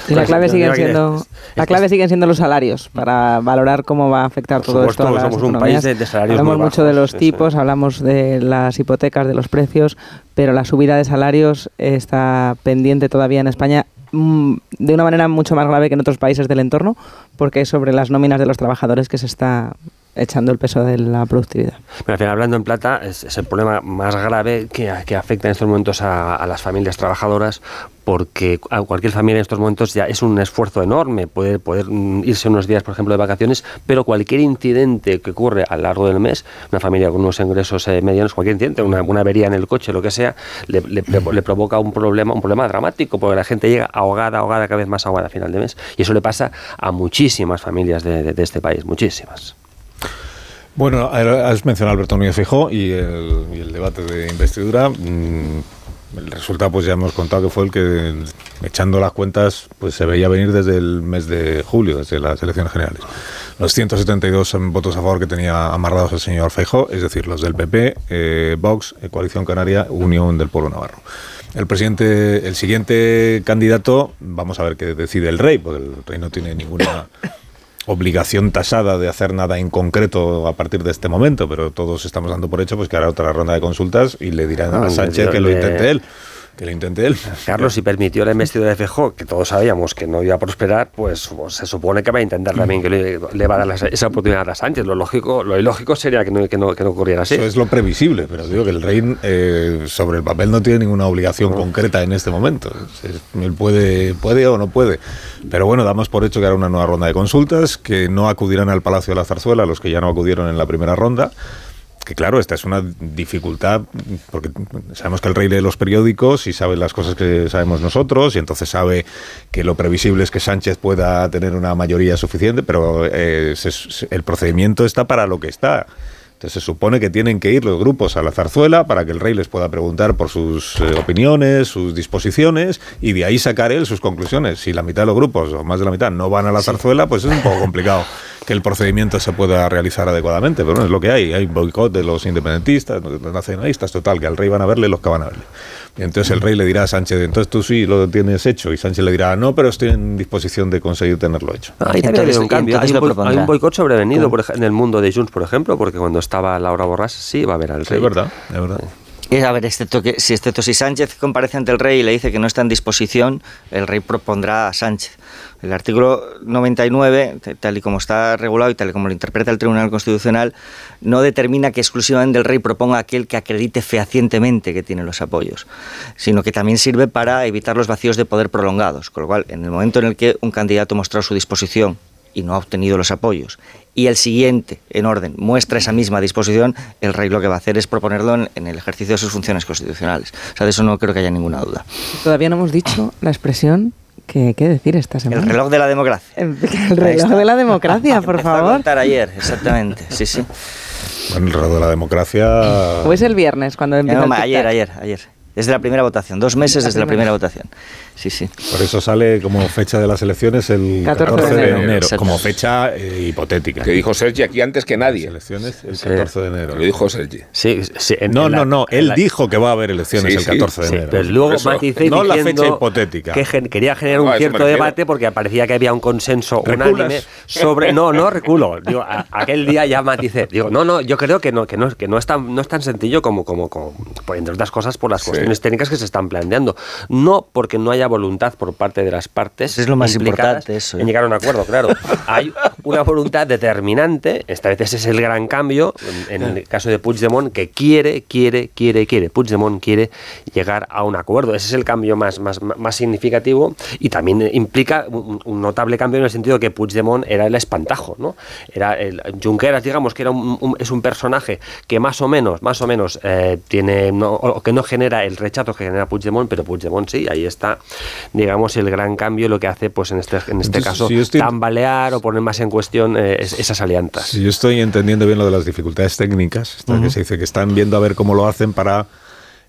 S2: la clave siguen siendo la clave siguen siendo los salarios para valorar cómo va a afectar todo esto a las somos un país de, salarios hablamos mucho de los tipos hablamos de las hipotecas de los precios pero la subida de salarios está pendiente todavía en España mm, de una manera mucho más grave que en otros países del entorno porque es sobre las nóminas de los trabajadores que se está echando el peso de la productividad.
S3: Pero al final, hablando en plata, es, el problema más grave que, afecta en estos momentos a, las familias trabajadoras, porque a cualquier familia en estos momentos ya es un esfuerzo enorme poder, poder mm, irse unos días, por ejemplo, de vacaciones, pero cualquier incidente que ocurre a lo largo del mes, una familia con unos ingresos eh, medianos, cualquier incidente, una, avería en el coche, lo que sea, le, provoca un problema, un problema dramático, porque la gente llega ahogada, ahogada, cada vez más ahogada a final de mes. Y eso le pasa a muchísimas familias de este país, muchísimas.
S1: Bueno, has mencionado a Alberto Núñez Fijó y el, debate de investidura. Mm, el resultado, pues ya hemos contado que fue el que, echando las cuentas, pues se veía venir desde el mes de julio, desde las elecciones generales. Los 172 votos a favor que tenía amarrados el señor Feijó, es decir, los del PP, eh, Vox, eh, Coalición Canaria, Unión del Pueblo Navarro. El presidente, el siguiente candidato, vamos a ver qué decide el rey, porque el rey no tiene ninguna obligación tasada de hacer nada en concreto a partir de este momento, pero todos estamos dando por hecho pues que hará otra ronda de consultas y le dirán a Sánchez que lo intente él que lo intente él.
S3: Carlos, si permitió la investidura de Feijóo, que todos sabíamos que no iba a prosperar, pues, pues se supone que va a intentar también que le, va a dar esa oportunidad a Sánchez. Lo lógico, lo ilógico sería que no, que no, que no ocurriera así.
S1: Eso es lo previsible, pero digo que el rey eh, sobre el papel no tiene ninguna obligación concreta en este momento. Él puede, puede o no puede. Pero bueno, damos por hecho que hará una nueva ronda de consultas, que no acudirán al Palacio de la Zarzuela los que ya no acudieron en la primera ronda que claro, esta es una dificultad, porque sabemos que el rey lee los periódicos y sabe las cosas que sabemos nosotros, y entonces sabe que lo previsible es que Sánchez pueda tener una mayoría suficiente, pero eh, el procedimiento está para lo que está. Entonces se supone que tienen que ir los grupos a la zarzuela para que el rey les pueda preguntar por sus eh, opiniones, sus disposiciones y de ahí sacar él sus conclusiones. Si la mitad de los grupos o más de la mitad no van a la zarzuela, pues es un poco complicado que el procedimiento se pueda realizar adecuadamente. Pero bueno, es lo que hay. Hay boicot de los independentistas, de los nacionalistas, total, que al rey van a verle los que van a verle. Y entonces el rey le dirá a Sánchez, entonces tú sí lo tienes hecho. Y Sánchez le dirá, no, pero estoy en disposición de conseguir tenerlo hecho.
S3: Ahí también un cambio. Hay un, boicot sobrevenido por, en el mundo de Junts, por ejemplo, porque cuando estaba Laura Borràs sí va a ver al rey.
S1: es verdad, es verdad.
S4: Y a ver, excepto, que, si, excepto si Sánchez comparece ante el rey y le dice que no está en disposición, el rey propondrá a Sánchez. El artículo 99, tal y como está regulado y tal y como lo interpreta el Tribunal Constitucional, no determina que exclusivamente el rey proponga aquel que acredite fehacientemente que tiene los apoyos, sino que también sirve para evitar los vacíos de poder prolongados. Con lo cual, en el momento en el que un candidato ha mostrado su disposición y no ha obtenido los apoyos, y el siguiente en orden muestra esa misma disposición, el rey lo que va a hacer es proponerlo en, el ejercicio de sus funciones constitucionales. O sea, de eso no creo que haya ninguna duda.
S2: Todavía no hemos dicho la expresión que qué decir esta semana.
S4: El reloj de la democracia.
S2: El, reloj de la democracia, por favor. A
S4: contar ayer, exactamente. Sí, sí.
S1: Bueno, el reloj de la democracia.
S2: ¿O es el viernes cuando empieza?
S4: No, ayer, ayer, ayer. Desde la primera votación, dos meses desde la primera votación. Sí, sí.
S1: Por eso sale como fecha de las elecciones el 14, de enero, como fecha eh, hipotética.
S6: Que dijo Sergi aquí antes que nadie.
S1: elecciones el 14 de enero.
S6: Lo dijo Sergi.
S1: Sí, sí no, no, no. Él dijo que va a haber elecciones el 14 de enero.
S3: pero luego maticé
S1: No la fecha hipotética.
S3: Que quería generar un cierto debate porque parecía que había un consenso unánime sobre. No, no reculo. Digo, aquel día ya maticé. Digo, no, no, yo creo que no, que no, que no es tan, no es tan sencillo como, como, como, entre otras cosas, por las cuestiones soluciones técnicas que se están planteando. No porque no haya voluntad por parte de las partes.
S4: Es lo más importante eso.
S3: En ¿eh? llegar a un acuerdo, claro. Hay una voluntad determinante, esta vez ese es el gran cambio, en, el caso de Puigdemont, que quiere, quiere, quiere, quiere. Puigdemont quiere llegar a un acuerdo. Ese es el cambio más, más, más significativo y también implica un, notable cambio en el sentido que Puigdemont era el espantajo, ¿no? Era el Junqueras, digamos, que era un, es un personaje que más o menos, más o menos eh, tiene, no, que no genera el rechazo que genera Puigdemont, pero Puigdemont sí, ahí está, digamos, el gran cambio, lo que hace, pues en este, en este caso, tambalear o poner más en cuestión eh, esas alianzas.
S1: Si yo estoy entendiendo bien lo de las dificultades técnicas, que se dice que están viendo a ver cómo lo hacen para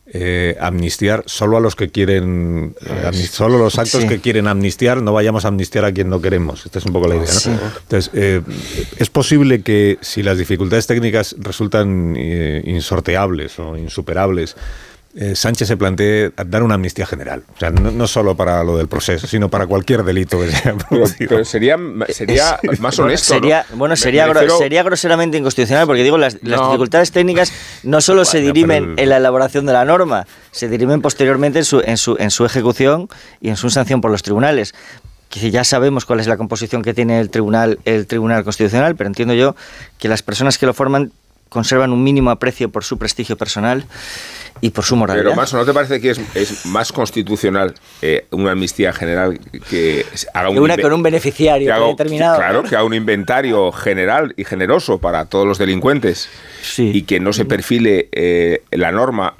S1: eh, amnistiar solo a los que quieren, eh, solo los actos que quieren amnistiar, no vayamos a amnistiar a quien no queremos. Esta es un poco la idea. Entonces, eh, es posible que si las dificultades técnicas resultan insorteables o insuperables, eh, Sánchez se plantee dar una amnistía general. O sea, no, solo para lo del proceso, sino para cualquier delito que sea
S6: Pero, sería, sería más honesto.
S4: Sería, Bueno, sería, sería groseramente inconstitucional, porque digo, las, dificultades técnicas no solo se dirimen en la elaboración de la norma, se dirimen posteriormente en su, en su, en su ejecución y en su sanción por los tribunales que ya sabemos cuál es la composición que tiene el tribunal el tribunal constitucional pero entiendo yo que las personas que lo forman conservan un mínimo aprecio por su prestigio personal y por su moralidad.
S6: Pero más, ¿no te parece que es, más constitucional eh, una amnistía general que
S4: haga un una con un beneficiario determinado?
S6: Claro, que haga un inventario general y generoso para todos los delincuentes y que no se perfile eh, la norma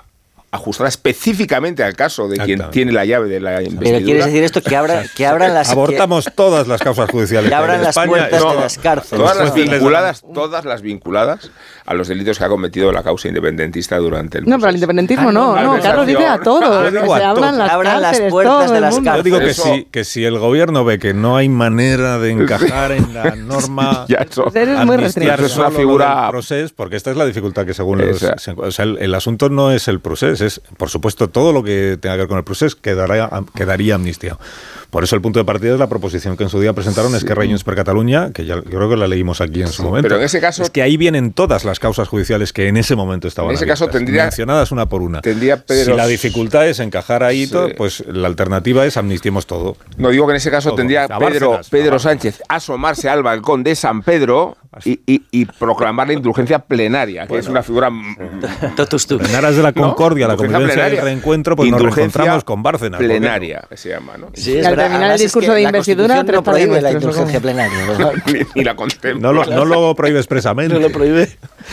S6: ajustada específicamente al caso de quien tiene la llave de la investidura.
S4: Pero quieres decir esto que, abra, que abran las
S1: abortamos todas las causas judiciales.
S4: Que abran las puertas de las cárceles.
S6: Todas las vinculadas, todas las vinculadas a los delitos que ha cometido la causa independentista durante el
S2: No, pero el independentismo no, no, Carlos dice a todos, que se abran las, abran las puertas de las cárceles.
S1: Yo digo que si, que si el gobierno ve que no hay manera de encajar en la norma
S6: ya eso,
S2: es muy restringido.
S6: es una figura
S1: proceso, porque esta es la dificultad que según los, o sea, el, el, asunto no es el proceso, es por supuesto todo lo que tenga que ver con el proceso quedaría, quedaría amnistiado. Por eso el punto de partida es la proposición que en su día presentaron es que Reños per Cataluña, que ya yo creo que la leímos aquí en su momento.
S6: Pero en ese caso
S1: es que ahí vienen todas las causas judiciales que en ese momento estaban
S6: en ese caso tendría,
S1: mencionadas una por una.
S6: Tendría
S1: si la dificultad es encajar ahí, todo, pues la alternativa es amnistiemos todo.
S6: No digo que en ese caso tendría Pedro, Pedro Sánchez asomarse al balcón de San Pedro y, proclamar la indulgencia plenaria, que es una figura.
S1: En aras de la concordia, la convivencia y el reencuentro, pues nos reencontramos con Bárcenas.
S6: Plenaria, se llama, ¿no?
S2: Sí, al terminar el discurso de investidura,
S4: no prohíbe la indulgencia plenaria.
S6: ni, la contempla.
S1: No lo, no lo prohíbe expresamente.
S4: No lo prohíbe.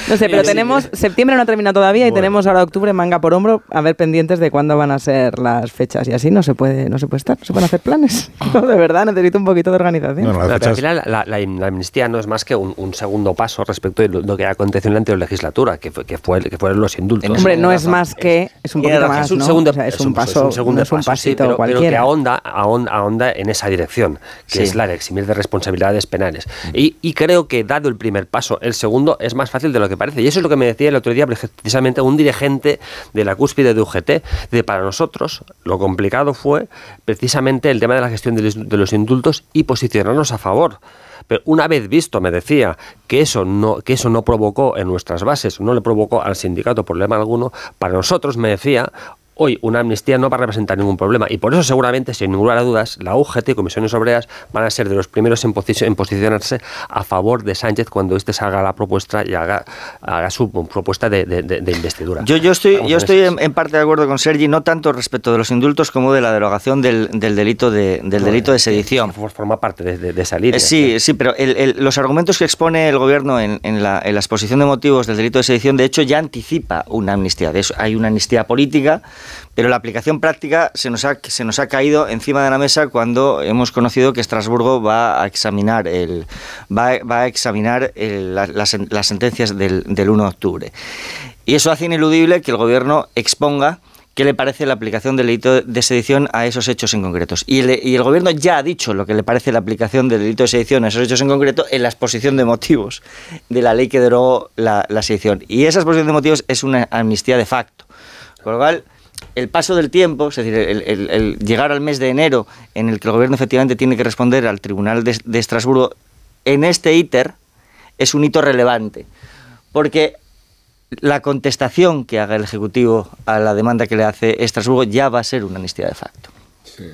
S2: No sé, pero tenemos. Septiembre no ha terminado todavía y tenemos ahora octubre manga por hombro a ver pendientes de cuándo van a ser las fechas. Y así no se puede, no se puede estar, no se pueden hacer planes. No, de verdad, necesito un poquito de organización.
S3: al final, la, amnistía no es más que un, segundo paso respecto de lo, que aconteció en la anterior legislatura, que, fue, que, fue, que fueron los indultos.
S2: Hombre, no es más que. Es un poquito más. Es un segundo es, un paso. Es un pasito
S3: pero,
S2: cualquiera.
S3: que ahonda, ahonda, en esa dirección, que es la de eximir de responsabilidades penales. Mm. Y, y creo que, dado el primer paso, el segundo es más fácil de lo que parece. Y eso es lo que me decía el otro día precisamente un dirigente de la cúspide de UGT. De para nosotros lo complicado fue precisamente el tema de la gestión de los indultos y posicionarnos a favor. Pero una vez visto, me decía, que eso no, que eso no provocó en nuestras bases, no le provocó al sindicato problema alguno, para nosotros, me decía, Hoy una amnistía no va a representar ningún problema y por eso seguramente, sin ninguna duda, la UGT y Comisiones Obreras van a ser de los primeros en, posicionarse a favor de Sánchez cuando éste salga la propuesta y haga, haga su propuesta de, investidura.
S4: Yo, yo estoy, yo estoy en, parte de acuerdo con Sergi, no tanto respecto de los indultos como de la derogación del, delito de, del delito de sedición.
S3: Forma parte de, esa línea.
S4: Sí, sí, pero los argumentos que expone el Gobierno en, la, exposición de motivos del delito de sedición, de hecho, ya anticipa una amnistía. De eso, hay una amnistía política pero la aplicación práctica se nos ha, se nos ha caído encima de la mesa cuando hemos conocido que Estrasburgo va a examinar, el, va, va a examinar las, sentencias del, del 1 de octubre. Y eso hace ineludible que el Gobierno exponga qué le parece la aplicación del delito de sedición a esos hechos en concretos. Y, y, el Gobierno ya ha dicho lo que le parece la aplicación del delito de sedición a esos hechos en concreto en la exposición de motivos de la ley que derogó la, la sedición. Y esa exposición de motivos es una amnistía de facto. Con lo cual, el paso del tiempo, es decir, el, llegar al mes de enero en el que el gobierno efectivamente tiene que responder al Tribunal de, Estrasburgo, en este íter es un hito relevante, porque la contestación que haga el Ejecutivo a la demanda que le hace Estrasburgo ya va a ser una amnistía de facto.
S6: Sí.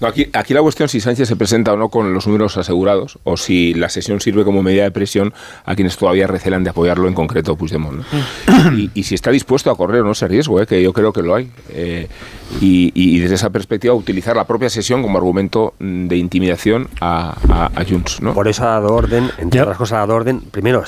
S6: Aquí, aquí, la cuestión si Sánchez se presenta o no con los números asegurados o si la sesión sirve como medida de presión a quienes todavía recelan de apoyarlo, en concreto Puigdemont. Mm. Y, y, si está dispuesto a correr o no ese riesgo, ¿eh? que yo creo que lo hay. Eh, y, desde esa perspectiva utilizar la propia sesión como argumento de intimidación a, a, Junts. ¿no?
S3: Por eso ha dado orden, entre otras cosas ha dado orden, primero,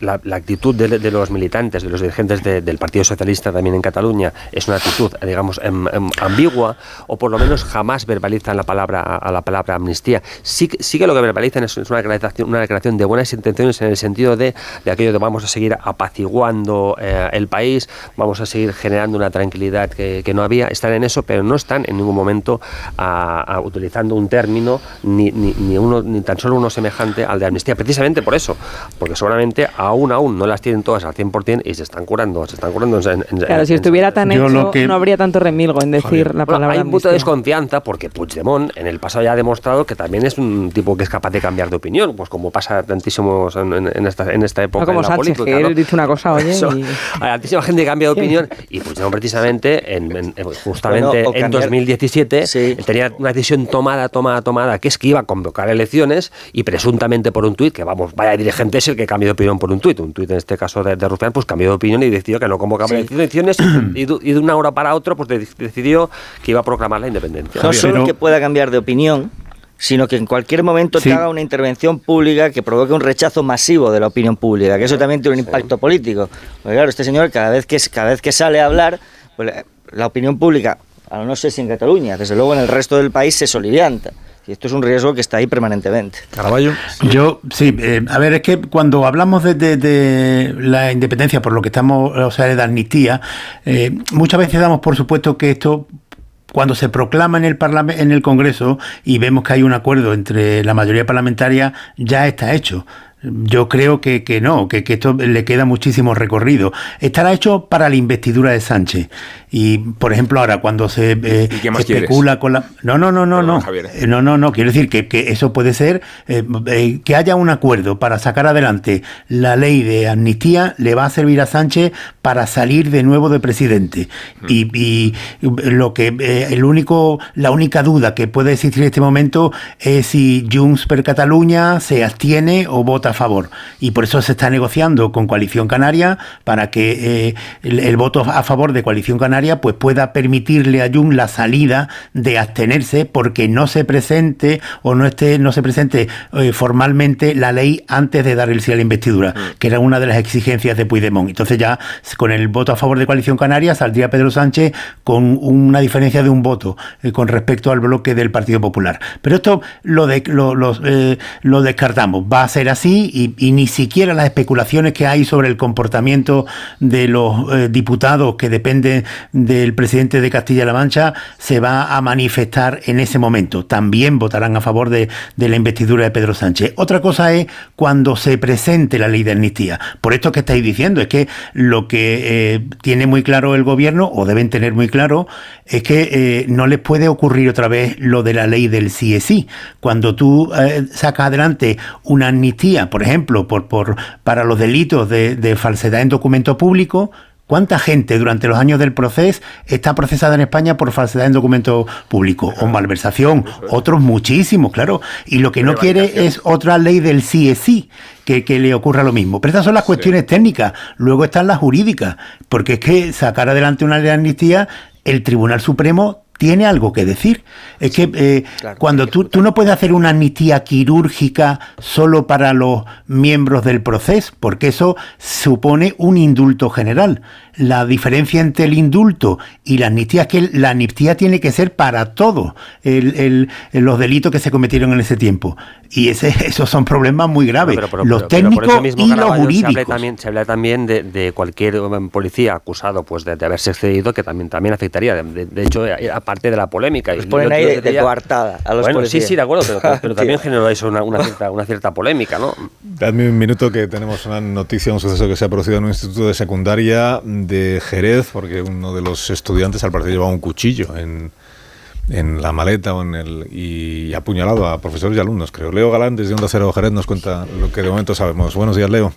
S3: la, actitud de, los militantes, de los dirigentes del Partido Socialista también en Cataluña, es una actitud, digamos, em, em, ambigua, o por lo menos jamás verbalizan la palabra, a la palabra amnistía. Sí, sí que lo que verbalizan es, una, declaración, una declaración de buenas intenciones en el sentido de, de aquello de vamos a seguir apaciguando eh, el país, vamos a seguir generando una tranquilidad que, que no había en eso, pero no están en ningún momento a, utilizando un término ni, ni, uno, ni tan solo uno semejante al de amnistía, precisamente por eso, porque seguramente aún aún no las tienen todas al 100% y se están curando, se están curando en,
S2: Claro, si estuviera tan hecho, no habría tanto remilgo en decir la palabra
S3: Hay un punto de desconfianza porque Puigdemont en el pasado ya ha demostrado que también es un tipo que es capaz de cambiar de opinión, pues como pasa tantísimos en, esta, en esta época
S2: como
S3: en la
S2: política. Que él dice una cosa, oye.
S3: Hay tantísima gente que cambia de opinión y Puigdemont precisamente en, justamente en 2017 tenía una decisión tomada, tomada, tomada, que es que iba a convocar elecciones y presuntamente por un tuit, que vamos, vaya dirigente es el que cambió de opinión por un tuit, un tuit en este caso de, de Rufián, pues cambió de opinión y decidió que no convocaba elecciones y, de, una hora para otra pues decidió que iba a proclamar la independencia.
S4: No solo que pueda cambiar de opinión, sino que en cualquier momento te haga una intervención pública que provoque un rechazo masivo de la opinión pública, que eso también tiene un impacto político. Porque claro, este señor cada vez que, cada vez que sale a hablar, pues la opinión pública no sé si en Cataluña, desde luego en el resto del país se solivianta. Y esto es un riesgo que está ahí permanentemente.
S5: Caraballo. Yo, sí, eh, a ver, es que cuando hablamos de, la independencia, por lo que estamos, o sea, de amnistía, eh, muchas veces damos por supuesto que esto cuando se proclama en el en el Congreso y vemos que hay un acuerdo entre la mayoría parlamentaria, ya está hecho. Yo creo que, que no, que, que, esto le queda muchísimo recorrido. Estará hecho para la investidura de Sánchez. Y, por ejemplo, ahora cuando se eh, especula con la... No, no, no, no, no. Eh, no, no, no. Quiero decir que, eso puede ser eh, que haya un acuerdo para sacar adelante la ley de amnistía le va a servir a Sánchez para salir de nuevo de presidente. Mm. Y, lo que el único, la única duda que puede existir en este momento es si Junts per Cataluña se abstiene o vota a favor. Y por eso se está negociando con Coalición Canaria para que el voto a favor de Coalición Canaria pues pueda permitirle a Jung la salida de abstenerse porque no se presente o no esté no se presente eh, formalmente la ley antes de dar el sí a la investidura, mm. que era una de las exigencias de Puigdemont. Entonces ya con el voto a favor de Coalición Canaria saldría Pedro Sánchez con una diferencia de un voto eh, con respecto al bloque del Partido Popular. Pero esto lo, de, lo, eh, lo, descartamos. Va a ser así y, ni siquiera las especulaciones que hay sobre el comportamiento de los diputados que dependen del presidente de Castilla-La Mancha se va a manifestar en ese momento. También votarán a favor de, la investidura de Pedro Sánchez. Otra cosa es cuando se presente la ley de amnistía. Por esto que estáis diciendo, es que lo que eh, tiene muy claro el gobierno, o deben tener muy claro, es que eh, no les puede ocurrir otra vez lo de la ley del sí es sí. Cuando tú eh, sacas adelante una amnistía, por ejemplo, por, por, para los delitos de, de falsedad en documento público, ¿Cuánta gente durante los años del proceso está procesada en España por falsedad en documento público o malversación? Otros muchísimos, claro. Y lo que no quiere es otra ley del sí es sí, que, le ocurra lo mismo. Pero estas son las cuestiones técnicas. Luego están las jurídicas. Porque es que sacar adelante una ley de amnistía, el Tribunal Supremo tiene algo que decir. Es que eh, cuando tú, tú, no puedes hacer una amnistía quirúrgica solo para los miembros del proceso, porque eso supone un indulto general la diferencia entre el indulto y la amnistía es que la amnistía tiene que ser para todos los delitos que se cometieron en ese tiempo. Y ese, esos son problemas muy graves, los técnicos y los jurídicos.
S3: Se habla también, se habla también de, cualquier um, policía acusado pues de, haberse excedido, que también, también afectaría. De, hecho, eh, aparte de la polémica.
S4: Pues ponen ahí de, coartada a los bueno,
S3: Sí, sí, de acuerdo, pero, también generó eso una, una, cierta, una cierta polémica, ¿no?
S1: Dadme un minuto que tenemos una noticia, un suceso que se ha producido en un instituto de secundaria de Jerez, porque uno de los estudiantes al parecer llevaba un cuchillo en, en la maleta o en el, y apuñalado a profesores y alumnos, creo. Leo Galán desde Onda Cero Jerez nos cuenta lo que de momento sabemos. Buenos días, Leo.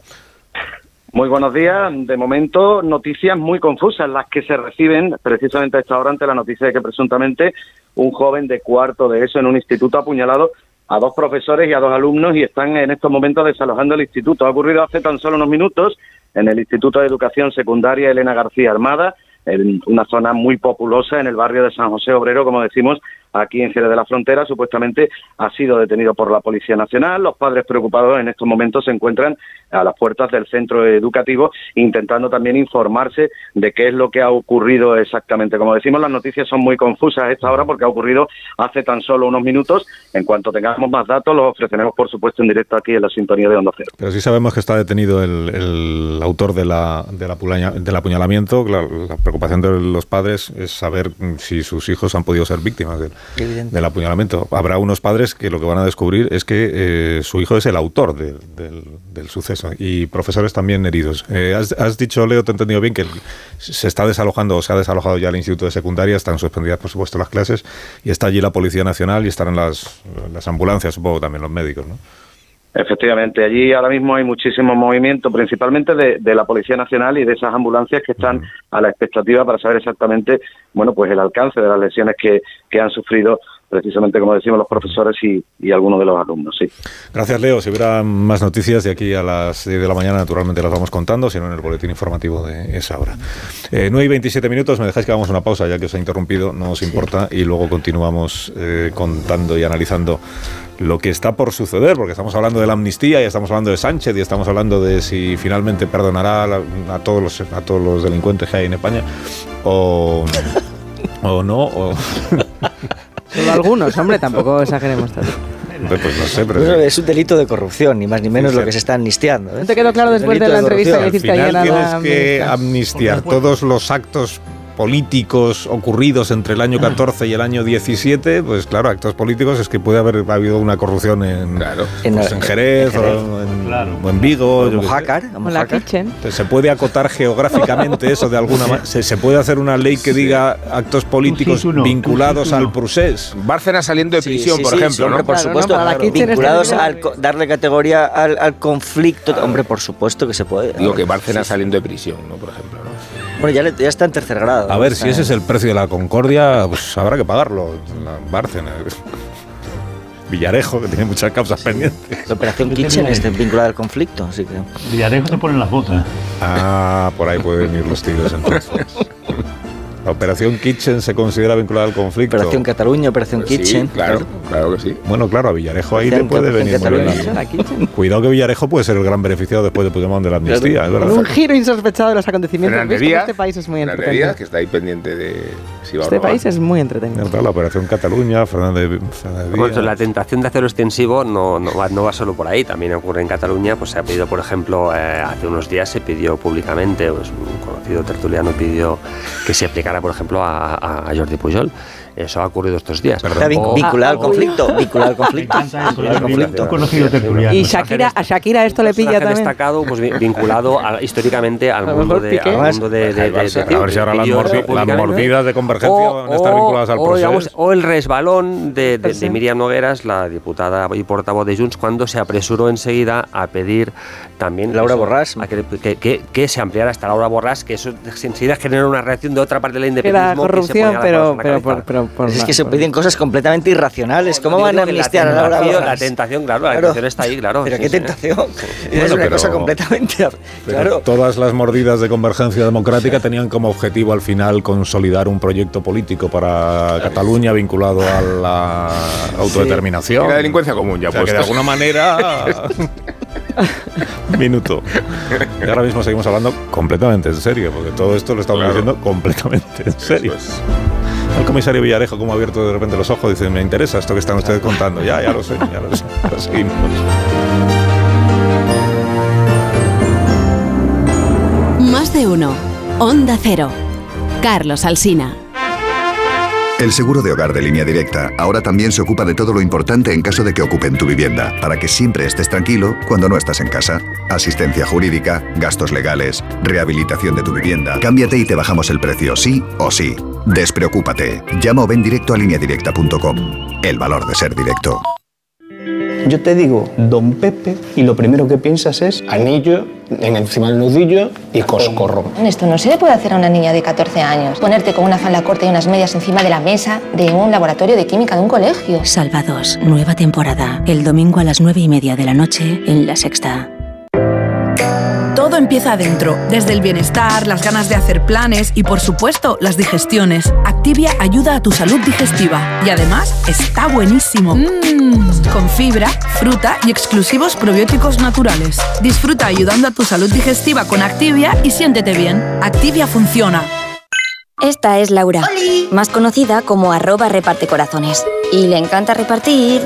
S31: Muy buenos días. De momento, noticias muy confusas las que se reciben precisamente a esta hora ante la noticia de que presuntamente un joven de cuarto de eso en un instituto ha apuñalado a dos profesores y a dos alumnos y están en estos momentos desalojando el instituto. Ha ocurrido hace tan solo unos minutos en el Instituto de Educación Secundaria Elena García Armada, en una zona muy populosa en el barrio de San José Obrero, como decimos, aquí en Jerez de la Frontera, supuestamente ha sido detenido por la Policía Nacional. Los padres preocupados en estos momentos se encuentran a las puertas del centro educativo intentando también informarse de qué es lo que ha ocurrido exactamente. Como decimos, las noticias son muy confusas a esta hora porque ha ocurrido hace tan solo unos minutos. En cuanto tengamos más datos, los ofreceremos, por supuesto, en directo aquí en la sintonía de Onda Cero.
S1: Pero sí sabemos que está detenido el, autor de la, del apuñalamiento. La, la, preocupación de los padres es saber si sus hijos han podido ser víctimas del, del apuñalamiento. Habrá unos padres que lo que van a descubrir es que eh, su hijo es el autor del, suceso y profesores también heridos. Eh, has, dicho, Leo, te he entendido bien, que se está desalojando o se ha desalojado ya el instituto de secundaria, están suspendidas, por supuesto, las clases y está allí la Policía Nacional y estarán las, las ambulancias, supongo también los médicos, ¿no?
S31: Efectivamente, allí ahora mismo hay muchísimo movimiento, principalmente de, la Policía Nacional y de esas ambulancias que están a la expectativa para saber exactamente, bueno, pues el alcance de las lesiones que, que han sufrido precisamente como decimos los profesores y, y, algunos de los alumnos, sí.
S1: Gracias, Leo. Si hubiera más noticias de aquí a las 10 de la mañana, naturalmente las vamos contando, si no en el boletín informativo de esa hora. Eh, 9 y 27 minutos, me dejáis que hagamos una pausa ya que os ha interrumpido, no os importa, y luego continuamos eh, contando y analizando lo que está por suceder, porque estamos hablando de la amnistía y estamos hablando de Sánchez y estamos hablando de si finalmente perdonará a, todos, los, a todos los delincuentes que hay en España o, o no. O
S2: Solo algunos, hombre, tampoco exageremos tanto.
S1: Pues no sé, pero
S4: es un delito de corrupción, ni más ni menos lo que se está amnistiando.
S2: ¿eh? ¿Te quedó claro después de la entrevista que hiciste ayer
S1: a Tienes que amnistiar todos los actos políticos ocurridos entre el año 14 y el año 17, pues claro, actos políticos es que puede haber habido una corrupción en, pues en, Jerez, O, en, Vigo.
S4: O en
S2: la Kitchen.
S1: Se puede acotar geográficamente eso de alguna manera. Se, puede hacer una ley que diga actos políticos vinculados al procés.
S6: Bárcenas saliendo de prisión, por ejemplo.
S4: ¿no? Por supuesto, vinculados al darle categoría al, conflicto. Hombre, por supuesto que se puede.
S6: Digo que Bárcenas saliendo de prisión, ¿no? por ejemplo. ¿no?
S4: Bueno, ya, ya, está en tercer grado.
S1: A ver, si ese es el precio de la concordia, pues habrá que pagarlo. Bárcenas. Villarejo, que tiene muchas causas pendientes.
S4: La operación Kitchen es vinculada al conflicto, así que...
S5: Villarejo te pone las botas.
S1: Ah, por ahí pueden ir los tiros entonces. La operación Kitchen se considera vinculada al conflicto.
S4: Operación Cataluña, Operación pues Kitchen.
S6: claro, claro que sí.
S1: Bueno, claro, a Villarejo ahí le puede venir muy Cuidado que Villarejo puede ser el gran beneficiado después de Puigdemont de la amnistía, es verdad.
S2: Un giro insospechado de los acontecimientos. este país es muy entretenido.
S6: que está ahí pendiente de
S2: si va Este país es muy entretenido.
S1: La Operación Cataluña, Fernández,
S3: bueno, La tentación de hacerlo extensivo no, no, va, no va solo por ahí, también ocurre en Cataluña, pues se ha pedido, por ejemplo, eh, hace unos días se pidió públicamente, pues, un conocido tertuliano pidió que se aplicara por ejemplo, a, Jordi Pujol. Eso ha ocurrido estos días.
S4: Está vinculado al conflicto. Vinculado al conflicto.
S2: Y Shakira, a Shakira esto le pilla también.
S3: destacado, pues vinculado históricamente al mundo de, al mundo de, de,
S1: A ver si ahora las, mordidas de convergencia van a estar vinculadas al proceso.
S3: o el resbalón de, Miriam Nogueras, la diputada y portavoz de Junts, cuando se apresuró enseguida a pedir también
S4: Laura Borrás
S3: que, que, que, se ampliara hasta Laura Borrás, que eso enseguida genera una reacción de otra parte del independentismo.
S2: La corrupción, pero, pero,
S4: es que se piden cosas completamente irracionales. ¿Cómo van a amnistiar a Laura?
S3: La tentación, claro, la tentación está ahí, claro.
S4: Pero qué tentación. es una cosa completamente...
S1: Claro. Todas las mordidas de convergencia democrática tenían como objetivo al final consolidar un proyecto político para Cataluña vinculado a la autodeterminación.
S6: La delincuencia común, ya
S1: o que de alguna manera... Minuto. Y ahora mismo seguimos hablando completamente en serio, porque todo esto lo estamos diciendo completamente en serio. Comisario Villarejo, como ha abierto de repente los ojos, dice, me interesa esto que están ustedes contando. Ya, ya lo sé, ya lo sé. Lo seguimos.
S12: Más de uno. Onda Cero. Carlos Alsina.
S32: El seguro de hogar de línea directa ahora también se ocupa de todo lo importante en caso de que ocupen tu vivienda, para que siempre estés tranquilo cuando no estás en casa. Asistencia jurídica, gastos legales, rehabilitación de tu vivienda. Cámbiate y te bajamos el precio, sí o sí. Despreocúpate. Llama o ven directo a lineadirecta.com. El valor de ser directo.
S33: Yo te digo Don Pepe y lo primero que piensas es anillo en encima del nudillo y coscorro.
S34: Esto no se le puede hacer a una niña de 14 años. Ponerte con una falda corta y unas medias encima de la mesa de un laboratorio de química de un colegio.
S12: Salvados, nueva temporada. El domingo a las 9 y media de la noche en La Sexta.
S35: Todo empieza adentro, desde el bienestar, las ganas de hacer planes y por supuesto las digestiones. Activia ayuda a tu salud digestiva y además está buenísimo. Mmm, con fibra, fruta y exclusivos probióticos naturales. Disfruta ayudando a tu salud digestiva con Activia y siéntete bien. Activia funciona.
S36: Esta es Laura, más conocida como arroba reparte corazones. Y le encanta repartir,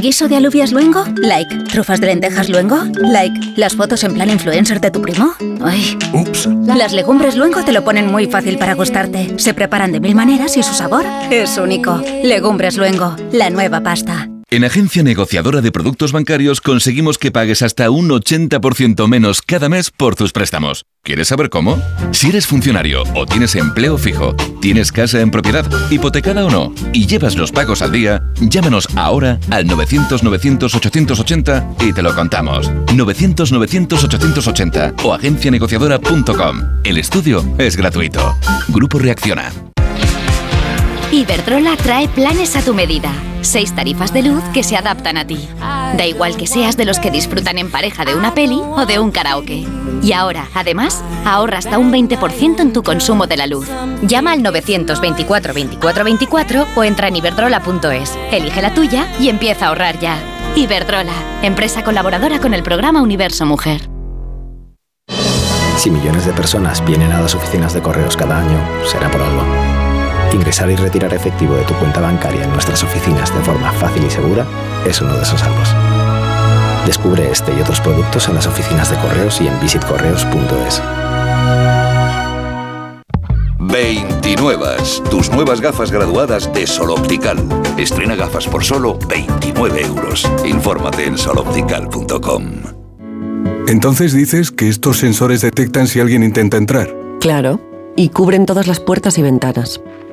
S36: ¿Guiso de alubias luengo? Like. ¿Trufas de lentejas luengo? Like. ¿Las fotos en plan influencer de tu primo? Ay.
S37: Ups.
S36: Las legumbres luengo te lo ponen muy fácil para gustarte. Se preparan de mil maneras y su sabor es único. Legumbres luengo, la nueva pasta.
S38: En Agencia Negociadora de Productos Bancarios conseguimos que pagues hasta un 80% menos cada mes por tus préstamos. ¿Quieres saber cómo? Si eres funcionario o tienes empleo fijo, tienes casa en propiedad, hipotecada o no, y llevas los pagos al día, llámanos ahora al 900-900-880 y te lo contamos. 900-900-880 o agencianegociadora.com. El estudio es gratuito. Grupo Reacciona.
S36: Iberdrola trae planes a tu medida. Seis tarifas de luz que se adaptan a ti. Da igual que seas de los que disfrutan en pareja de una peli o de un karaoke. Y ahora, además, ahorra hasta un 20% en tu consumo de la luz. Llama al 924 24 24 o entra en iberdrola.es. Elige la tuya y empieza a ahorrar ya. Iberdrola, empresa colaboradora con el programa Universo Mujer.
S39: Si millones de personas vienen a las oficinas de correos cada año, será por algo. Ingresar y retirar efectivo de tu cuenta bancaria en nuestras oficinas de forma fácil y segura es uno de esos algo. Descubre este y otros productos en las oficinas de correos y en visitcorreos.es.
S40: 29. Tus nuevas gafas graduadas de Sol Optical. Estrena gafas por solo 29 euros. Infórmate en soloptical.com.
S41: Entonces dices que estos sensores detectan si alguien intenta entrar.
S42: Claro, y cubren todas las puertas y ventanas.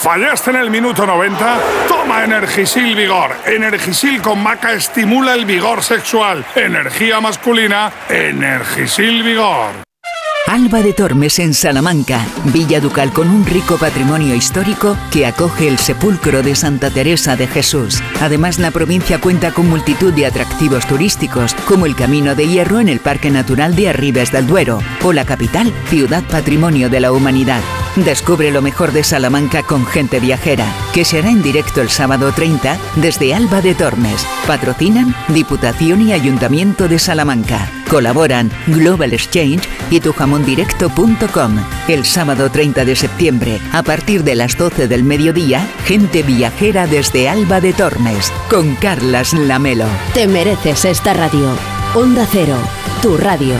S43: ¿Fallaste en el minuto 90? Toma Energisil Vigor. Energisil con maca estimula el vigor sexual. Energía masculina, Energisil Vigor.
S44: Alba de Tormes en Salamanca, Villa Ducal con un rico patrimonio histórico que acoge el sepulcro de Santa Teresa de Jesús. Además, la provincia cuenta con multitud de atractivos turísticos, como el Camino de Hierro en el Parque Natural de Arribes del Duero, o la capital, Ciudad Patrimonio de la Humanidad. Descubre lo mejor de Salamanca con gente viajera, que será en directo el sábado 30 desde Alba de Tormes. Patrocinan Diputación y Ayuntamiento de Salamanca. Colaboran Global Exchange y tujamondirecto.com. El sábado 30 de septiembre, a partir de las 12 del mediodía, gente viajera desde Alba de Tormes, con Carlas Lamelo.
S45: Te mereces esta radio.
S15: Onda Cero, tu radio.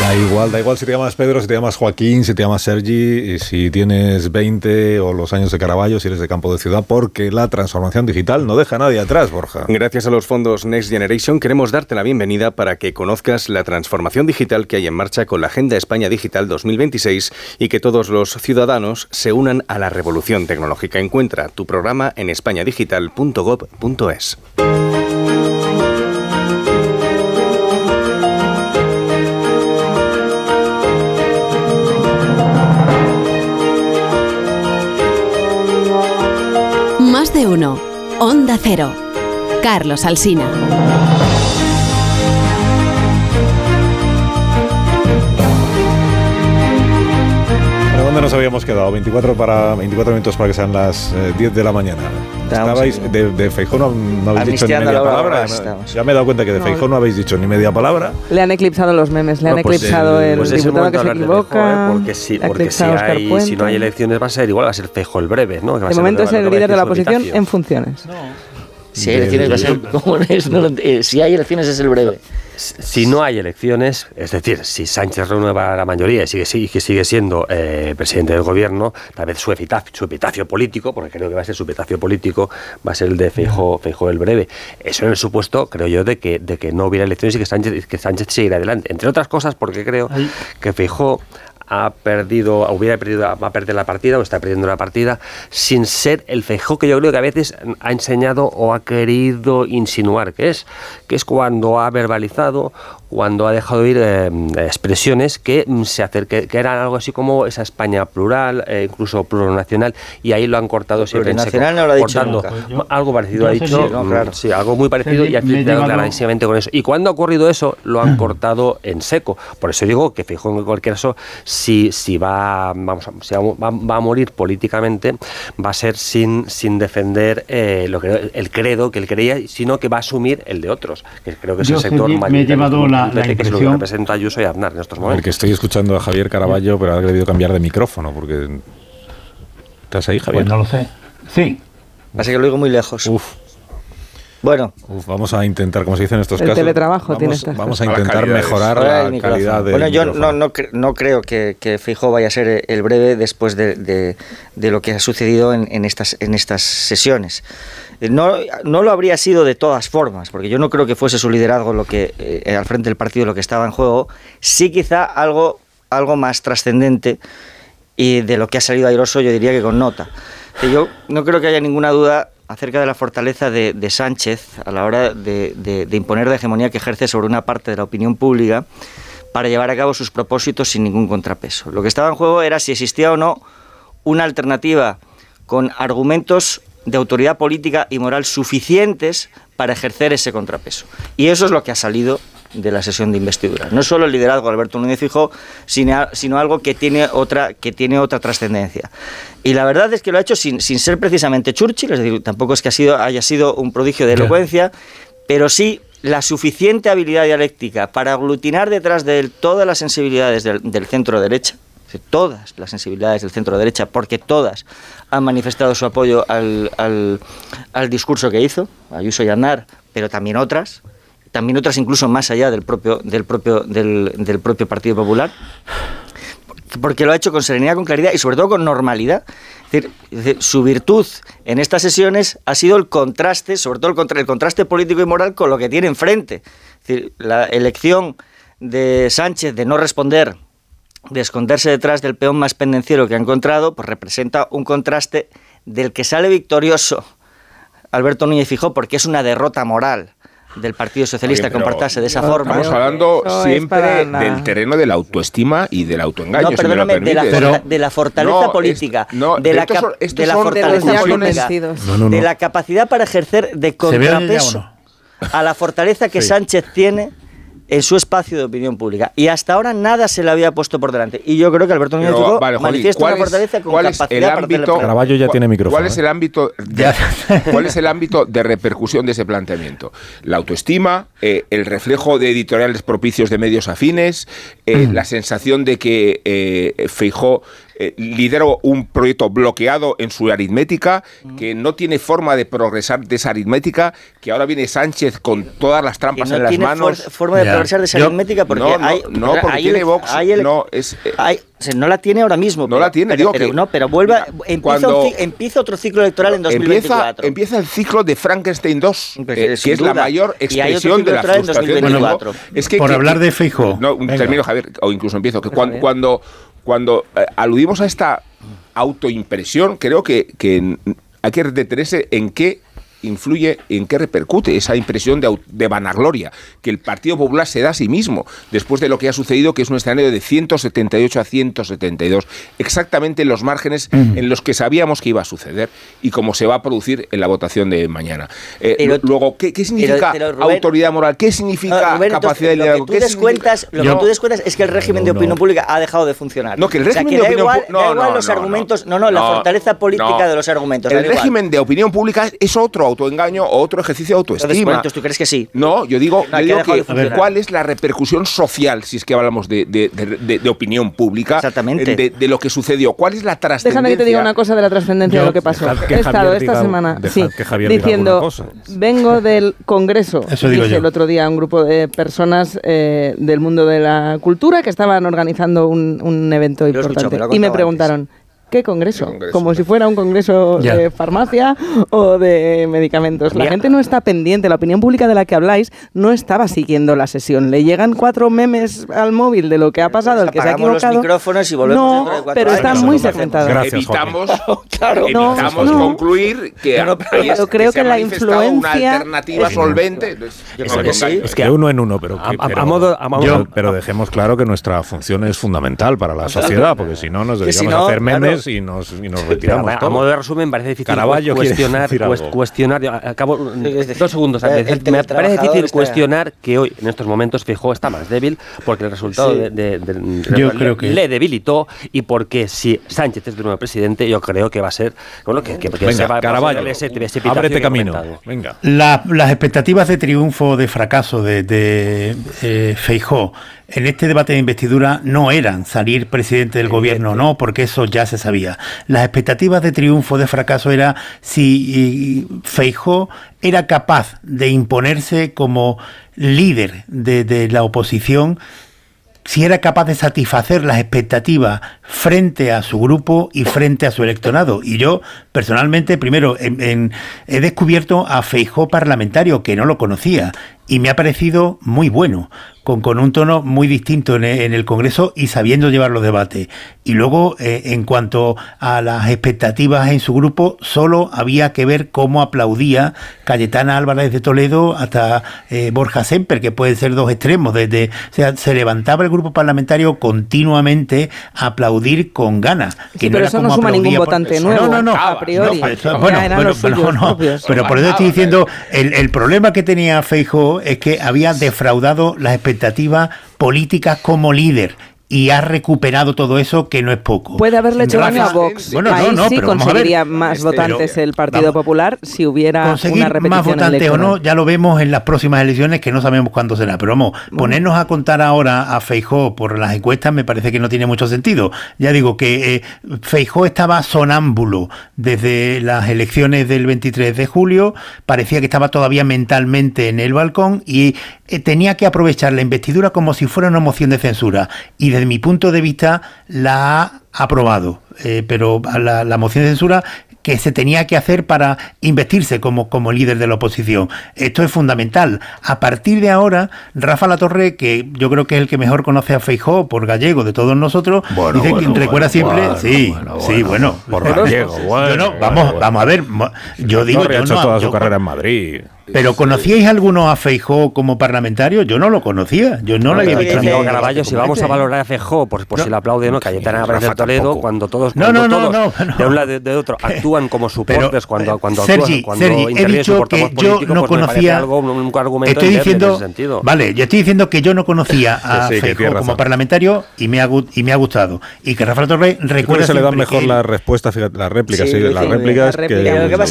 S1: Da igual, da igual si te llamas Pedro, si te llamas Joaquín, si te llamas Sergi, si tienes 20 o los años de Caraballo, si eres de campo de ciudad, porque la transformación digital no deja a nadie atrás, Borja.
S29: Gracias a los fondos Next Generation queremos darte la bienvenida para que conozcas la transformación digital que hay en marcha con la Agenda España Digital 2026 y que todos los ciudadanos se unan a la revolución tecnológica. Encuentra tu programa en españadigital.gov.es.
S15: Onda Cero. Carlos Alsina.
S1: ¿Pero ¿Dónde nos habíamos quedado? 24, para, 24 minutos para que sean las eh, 10 de la mañana. Estabais, de, de Feijó no, no habéis dicho ni media palabra. Ya me he dado cuenta que de
S2: No.
S1: Feijó no habéis dicho ni media palabra.
S2: Le han eclipsado los memes, le han
S1: pues
S2: eclipsado
S1: el-
S2: el,
S1: pues
S3: el
S2: diputado que
S3: momento
S2: se
S3: hablar de
S2: equivoca.
S3: ¿eh? porque si, porque si, hay, si no hay elecciones va a ser igual, va a ser Feijóo el breve, ¿no? Que va a
S2: De
S3: ser
S2: momento es el líder de la oposición en funciones.
S4: Si hay elecciones, va a ser como es, no lo- eh, si hay elecciones es el breve.
S3: Si no hay elecciones, es decir, si Sánchez renueva la mayoría y sigue, sigue, siendo eh, presidente del gobierno, tal vez su epitafio, su epitafio político, porque creo que va a ser su epitafio político, va a ser el de Feijóo el breve. Eso en el supuesto, creo yo, de que, de que no hubiera elecciones y que Sánchez, que Sánchez seguirá adelante. Entre otras cosas, porque creo que Feijóo ha perdido, hubiera perdido, va a perder la partida o está perdiendo la partida sin ser el Feijóo que yo creo que a veces ha enseñado o ha querido insinuar que es, que es cuando ha verbalizado, cuando ha dejado ir eh, expresiones que mm, se acerque, que eran algo así como esa España plural, eh, incluso plurinacional, y ahí lo han cortado siempre en seco,
S4: Plurinacional no lo ha dicho
S3: cortando.
S4: nunca.
S3: Yo- algo parecido ha dicho,
S4: si- no,
S3: mm,
S4: claro.
S3: sí, algo muy parecido y ha
S4: llevado-
S3: clarísimamente con eso. Y cuando ha ocurrido eso, lo han cortado en seco. Por eso digo que Feijóo en cualquier caso, si, si va, vamos, a- si va, va a morir políticamente, va a ser sin, sin defender eh, lo que, el credo que él creía, sino que va a asumir el de otros, que creo que es
S5: Yo
S3: el sector
S5: me he
S3: mayoritario,
S5: llevado la-
S3: me
S5: la
S3: que es lo que
S5: impresión-
S3: representa Ayuso y Aznar en estos momentos.
S1: Porque estoy escuchando a Javier Caraballo, pero ha debido cambiar de micrófono, porque... ¿Estás ahí, Javier?
S5: Pues no lo sé. Sí.
S4: Pasa que lo digo muy lejos.
S1: Uf.
S4: Bueno.
S1: Uf, vamos a intentar, como se dice en estos
S2: El
S1: casos...
S2: teletrabajo
S1: vamos,
S2: tiene estas
S1: Vamos a intentar mejorar la calidad del
S4: Bueno, yo no, no, no creo que, que Feijóo vaya a ser el breve después de, de- de lo que ha sucedido en, en estas, en estas sesiones. Eh, No, no lo habría sido de todas formas, porque yo no creo que fuese su liderazgo lo que eh, al frente del partido lo que estaba en juego. Sí, quizá algo, algo más trascendente y de lo que ha salido airoso, yo diría que con nota. Que yo no creo que haya ninguna duda acerca de la fortaleza de, Sánchez a la hora de- de imponer la hegemonía que ejerce sobre una parte de la opinión pública para llevar a cabo sus propósitos sin ningún contrapeso. Lo que estaba en juego era si existía o no una alternativa con argumentos de autoridad política y moral suficientes para ejercer ese contrapeso. Y eso es lo que ha salido de la sesión de investidura. No solo el liderazgo de Alberto Núñez Fijó, sino, sino algo que tiene otra, que tiene otra trascendencia. Y la verdad es que lo ha hecho sin, sin ser precisamente Churchill, es decir, tampoco es que ha sido, haya sido un prodigio de elocuencia, pero sí la suficiente habilidad dialéctica para aglutinar detrás de él todas las sensibilidades del, del centro derecha, todas las sensibilidades del centro derecha, porque todas han manifestado su apoyo al, al- al discurso que hizo, Ayuso y Aznar, pero también otras, también otras incluso más allá del propio, del propio, del, del propio Partido Popular, porque lo ha hecho con serenidad, con claridad y sobre todo con normalidad. Decir, su virtud en estas sesiones ha sido el contraste, sobre todo el, contra- el contraste político y moral con lo que tiene enfrente. La elección de Sánchez de no responder, de esconderse detrás del peón más pendenciero que ha encontrado, pues representa un contraste del que sale victorioso Alberto Núñez Fijó, porque es una derrota moral del Partido Socialista
S6: Oye,
S4: comportarse de esa forma.
S6: Estamos hablando
S4: No
S6: siempre del terreno de la autoestima y del autoengaño.
S4: No,
S6: si me lo
S4: perdóname, de la, de la fortaleza
S6: No,
S4: política,
S6: es- no,
S4: de, la
S6: estos
S4: cap-
S6: son- estos
S4: de la fortaleza política,
S6: No, no, no.
S4: de la capacidad para ejercer de
S5: ¿Se ve ya o
S4: contrapeso a la fortaleza que
S5: Sí.
S4: Sánchez tiene en su espacio de opinión pública. Y hasta ahora nada se le había puesto por delante. Y yo creo que Alberto Núñez
S6: vale, Joaquín,
S4: manifiesta
S6: ¿cuál
S4: una
S6: es-
S4: fortaleza con
S6: cuál es
S4: capacidad
S6: el
S4: para hacerle
S6: ámbito-
S4: frente.
S1: Caraballo ya
S6: ¿Cuál-
S1: tiene micrófono.
S6: ¿Cuál es el ámbito de, cuál es el ámbito de repercusión de ese planteamiento? La autoestima, eh, el reflejo de editoriales propicios de medios afines, eh, la sensación de que eh, Feijó eh, lidero un proyecto bloqueado en su aritmética, que no tiene forma de progresar de esa aritmética, que ahora viene Sánchez con todas las trampas
S4: no
S6: en las
S4: tiene
S6: manos.
S4: for- forma de progresar de esa
S6: Yo-
S4: aritmética porque
S6: no, no,
S4: hay
S6: no, porque
S4: hay
S6: tiene Vox,
S4: hay
S6: no, es, eh,
S4: hay- o sea, no la tiene ahora mismo.
S6: No
S4: pero-
S6: la tiene,
S4: pero,
S6: digo
S4: pero
S6: que-
S4: no, pero vuelva, empieza,
S6: cuando-
S4: empieza otro ciclo electoral en
S6: Empieza,
S4: 2024.
S6: empieza el ciclo de Frankenstein 2, eh, que es la mayor expresión de la
S4: en
S6: frustración de
S4: 2024.
S6: Feijóo. Es que,
S5: Por
S6: que-
S5: hablar
S6: que-
S5: de Feijóo.
S6: No, un-
S5: Venga.
S6: termino, Javier, o incluso empiezo. Que cuan- cuando, cuando, eh, aludimos a esta autoimpresión, creo que, que hay que detenerse en qué influye, en qué repercute esa impresión de, vanagloria que el Partido Popular se da a sí mismo después de lo que ha sucedido, que es un escenario de 178 a 172, exactamente en los márgenes en los que sabíamos que iba a suceder y cómo se va a producir en la votación de mañana. Eh,
S4: Pero-
S6: luego, ¿qué, qué significa
S4: pero, Rubén-
S6: autoridad moral? ¿Qué significa
S4: Ah, Rubén, entonces,
S6: capacidad de
S4: lo
S6: liderazgo?
S4: que tú
S6: ¿Qué
S4: descuentas, lo que tú descuentas es que el régimen de opinión pública ha dejado de funcionar.
S6: No, que el
S4: O sea,
S6: régimen
S4: que
S6: de
S4: da
S6: opinión
S4: igual,
S6: pu- no,
S4: da igual
S6: no,
S4: los
S6: no,
S4: argumentos, no, no, la fortaleza política
S6: no.
S4: de los argumentos.
S6: El
S4: da igual.
S6: régimen de opinión pública es otro autoengaño o otro ejercicio de autoestima.
S4: ¿tú crees que sí?
S6: No, yo digo,
S4: No,
S6: yo
S4: que
S6: digo
S4: de
S6: cuál es la repercusión social, si es que hablamos de, de- de- de- de opinión pública,
S4: Exactamente.
S6: De, de lo que sucedió. ¿Cuál es la trascendencia?
S2: Déjame que te diga una cosa de la trascendencia de lo que pasó.
S1: que
S2: He estado esta
S1: diga-
S2: semana sí,
S1: que
S2: diciendo,
S1: cosa.
S2: vengo del Congreso.
S5: Eso digo
S2: Dije
S5: yo.
S2: el otro día a un grupo de personas eh, del mundo de la cultura que estaban organizando un, un evento importante. y me preguntaron, ¿qué congreso?
S6: congreso?
S2: Como si fuera un congreso de farmacia o de medicamentos. La gente no está pendiente, la opinión pública de la que habláis no estaba siguiendo la sesión. Le llegan cuatro memes al móvil de lo que ha pasado, el que se ha
S4: los
S2: equivocado.
S4: micrófonos y volvemos
S2: no,
S4: dentro de cuatro
S2: pero
S4: años.
S2: está
S4: Eso
S2: muy
S4: es lo que hacemos.
S2: segmentado.
S1: Gracias,
S6: evitamos,
S4: Claro.
S2: No,
S6: evitamos
S2: no.
S6: concluir que
S4: No, pero
S6: es-
S2: creo que la
S6: manifestado una
S2: influencia
S6: alternativa
S2: es-
S6: solvente.
S4: Creo que sí.
S1: Es que uno en uno, pero,
S3: A-
S1: pero-
S3: a modo- a modo-
S1: yo- pero dejemos claro que nuestra función es fundamental para la sociedad, porque si no nos a hacer
S4: claro.
S1: Y nos, y nos
S3: Pero,
S1: retiramos.
S3: a, a
S1: todos.
S3: modo de resumen, parece difícil
S1: quiere
S3: cuestionar,
S1: decir
S3: cues-
S1: algo.
S3: cuestionar, yo acabo, dos segundos,
S4: el-
S3: me,
S4: el
S3: me parece difícil
S4: está-
S3: cuestionar que hoy, en estos momentos, Fijó está más débil, porque el resultado
S4: Sí.
S3: de, de- de-
S5: Yo
S3: le,
S5: creo que-
S3: le debilitó y porque si Sánchez es el nuevo presidente, yo creo que va a ser, bueno, que, que, que
S1: Venga,
S3: se va, va a ser ese precipitación
S1: ábrete
S3: he
S1: camino. Venga.
S5: La- las expectativas de triunfo o de fracaso de, de eh, Feijó en este debate de investidura no eran salir presidente del gobierno, no, porque eso ya se sabía. Las expectativas de triunfo de fracaso era si Feijó era capaz de imponerse como líder de, la oposición si era capaz de satisfacer las expectativas frente a su grupo y frente a su electorado. Y yo, personalmente, primero, en- he descubierto a Feijó parlamentario, que no lo conocía, y me ha parecido muy bueno, con, con un tono muy distinto en, e- en el Congreso y sabiendo llevar los debates. Y luego, eh, en cuanto a las expectativas en su grupo, solo había que ver cómo aplaudía Cayetana Álvarez de Toledo hasta eh, Borja Semper, que pueden ser dos extremos. Desde, o sea, se levantaba el grupo parlamentario continuamente a aplaudir con ganas. Que
S2: Sí, pero
S5: era
S2: eso no
S5: como
S2: suma ningún
S5: por-
S2: votante
S5: No,
S2: nuevo,
S5: no, no.
S2: a priori.
S5: No, eso-
S2: Ya
S5: bueno,
S2: eran
S5: pero, no, por eso estoy diciendo, el, el problema que tenía Feijóo es que había defraudado las expectativas políticas como líder y ha recuperado todo eso, que no es poco.
S2: Puede haberle hecho daño a Vox.
S5: Bueno, no,
S2: Ahí
S5: no,
S2: sí
S5: pero vamos a ver.
S2: conseguiría más
S5: Este,
S2: votantes
S5: pero-
S2: el Partido
S5: vamos.
S2: Popular si hubiera
S5: conseguir
S2: una repetición
S5: más votantes o no, ya lo vemos en las próximas elecciones que no sabemos cuándo será. Pero vamos, ponernos a contar ahora a Feijó por las encuestas me parece que no tiene mucho sentido. Ya digo que eh, Feijó estaba sonámbulo desde las elecciones del 23 de julio, parecía que estaba todavía mentalmente en el balcón y eh, tenía que aprovechar la investidura como si fuera una moción de censura. Y desde mi punto de vista la ha aprobado. Eh, pero la, la moción de censura que se tenía que hacer para investirse como, como líder de la oposición. Esto es fundamental. A partir de ahora, Rafa Latorre, que yo creo que es el que mejor conoce a Feijó por gallego de todos nosotros,
S1: Bueno,
S5: dice
S1: bueno,
S5: que recuerda
S1: bueno,
S5: siempre, sí,
S1: bueno,
S5: sí, bueno,
S1: por gallego,
S5: yo no, vamos, vamos a ver, yo digo,
S1: Torre ha
S5: yo
S1: hecho toda
S5: yo-
S1: su carrera en Madrid.
S5: Pero ¿conocíais alguno a Feijó como parlamentario? Yo no lo conocía, yo no lo había visto.
S3: Caraballo, si vamos a valorar a Fejó, por, por si le aplaude o no, Cayetana Álvarez Toledo,
S5: tampoco.
S3: cuando todos,
S5: No,
S3: cuando
S5: no, no,
S3: todos
S5: no, no.
S3: de un lado de otro actúan como soportes, cuando, cuando,
S5: Sergi,
S3: actúan, cuando
S5: Sergi, he dicho que yo no
S3: pues parece
S5: conocía.
S3: algo, un, argumento
S5: estoy diciendo,
S3: en ese sentido.
S5: vale, yo estoy diciendo que yo no conocía a
S1: Sí, tiene
S5: como parlamentario y me ha y me ha gustado y que Rafael Torre
S1: Yo creo
S5: recuerda
S1: se le dan mejor
S5: que-
S1: la respuesta, fíjate, las réplicas,
S4: Sí,
S1: las réplicas que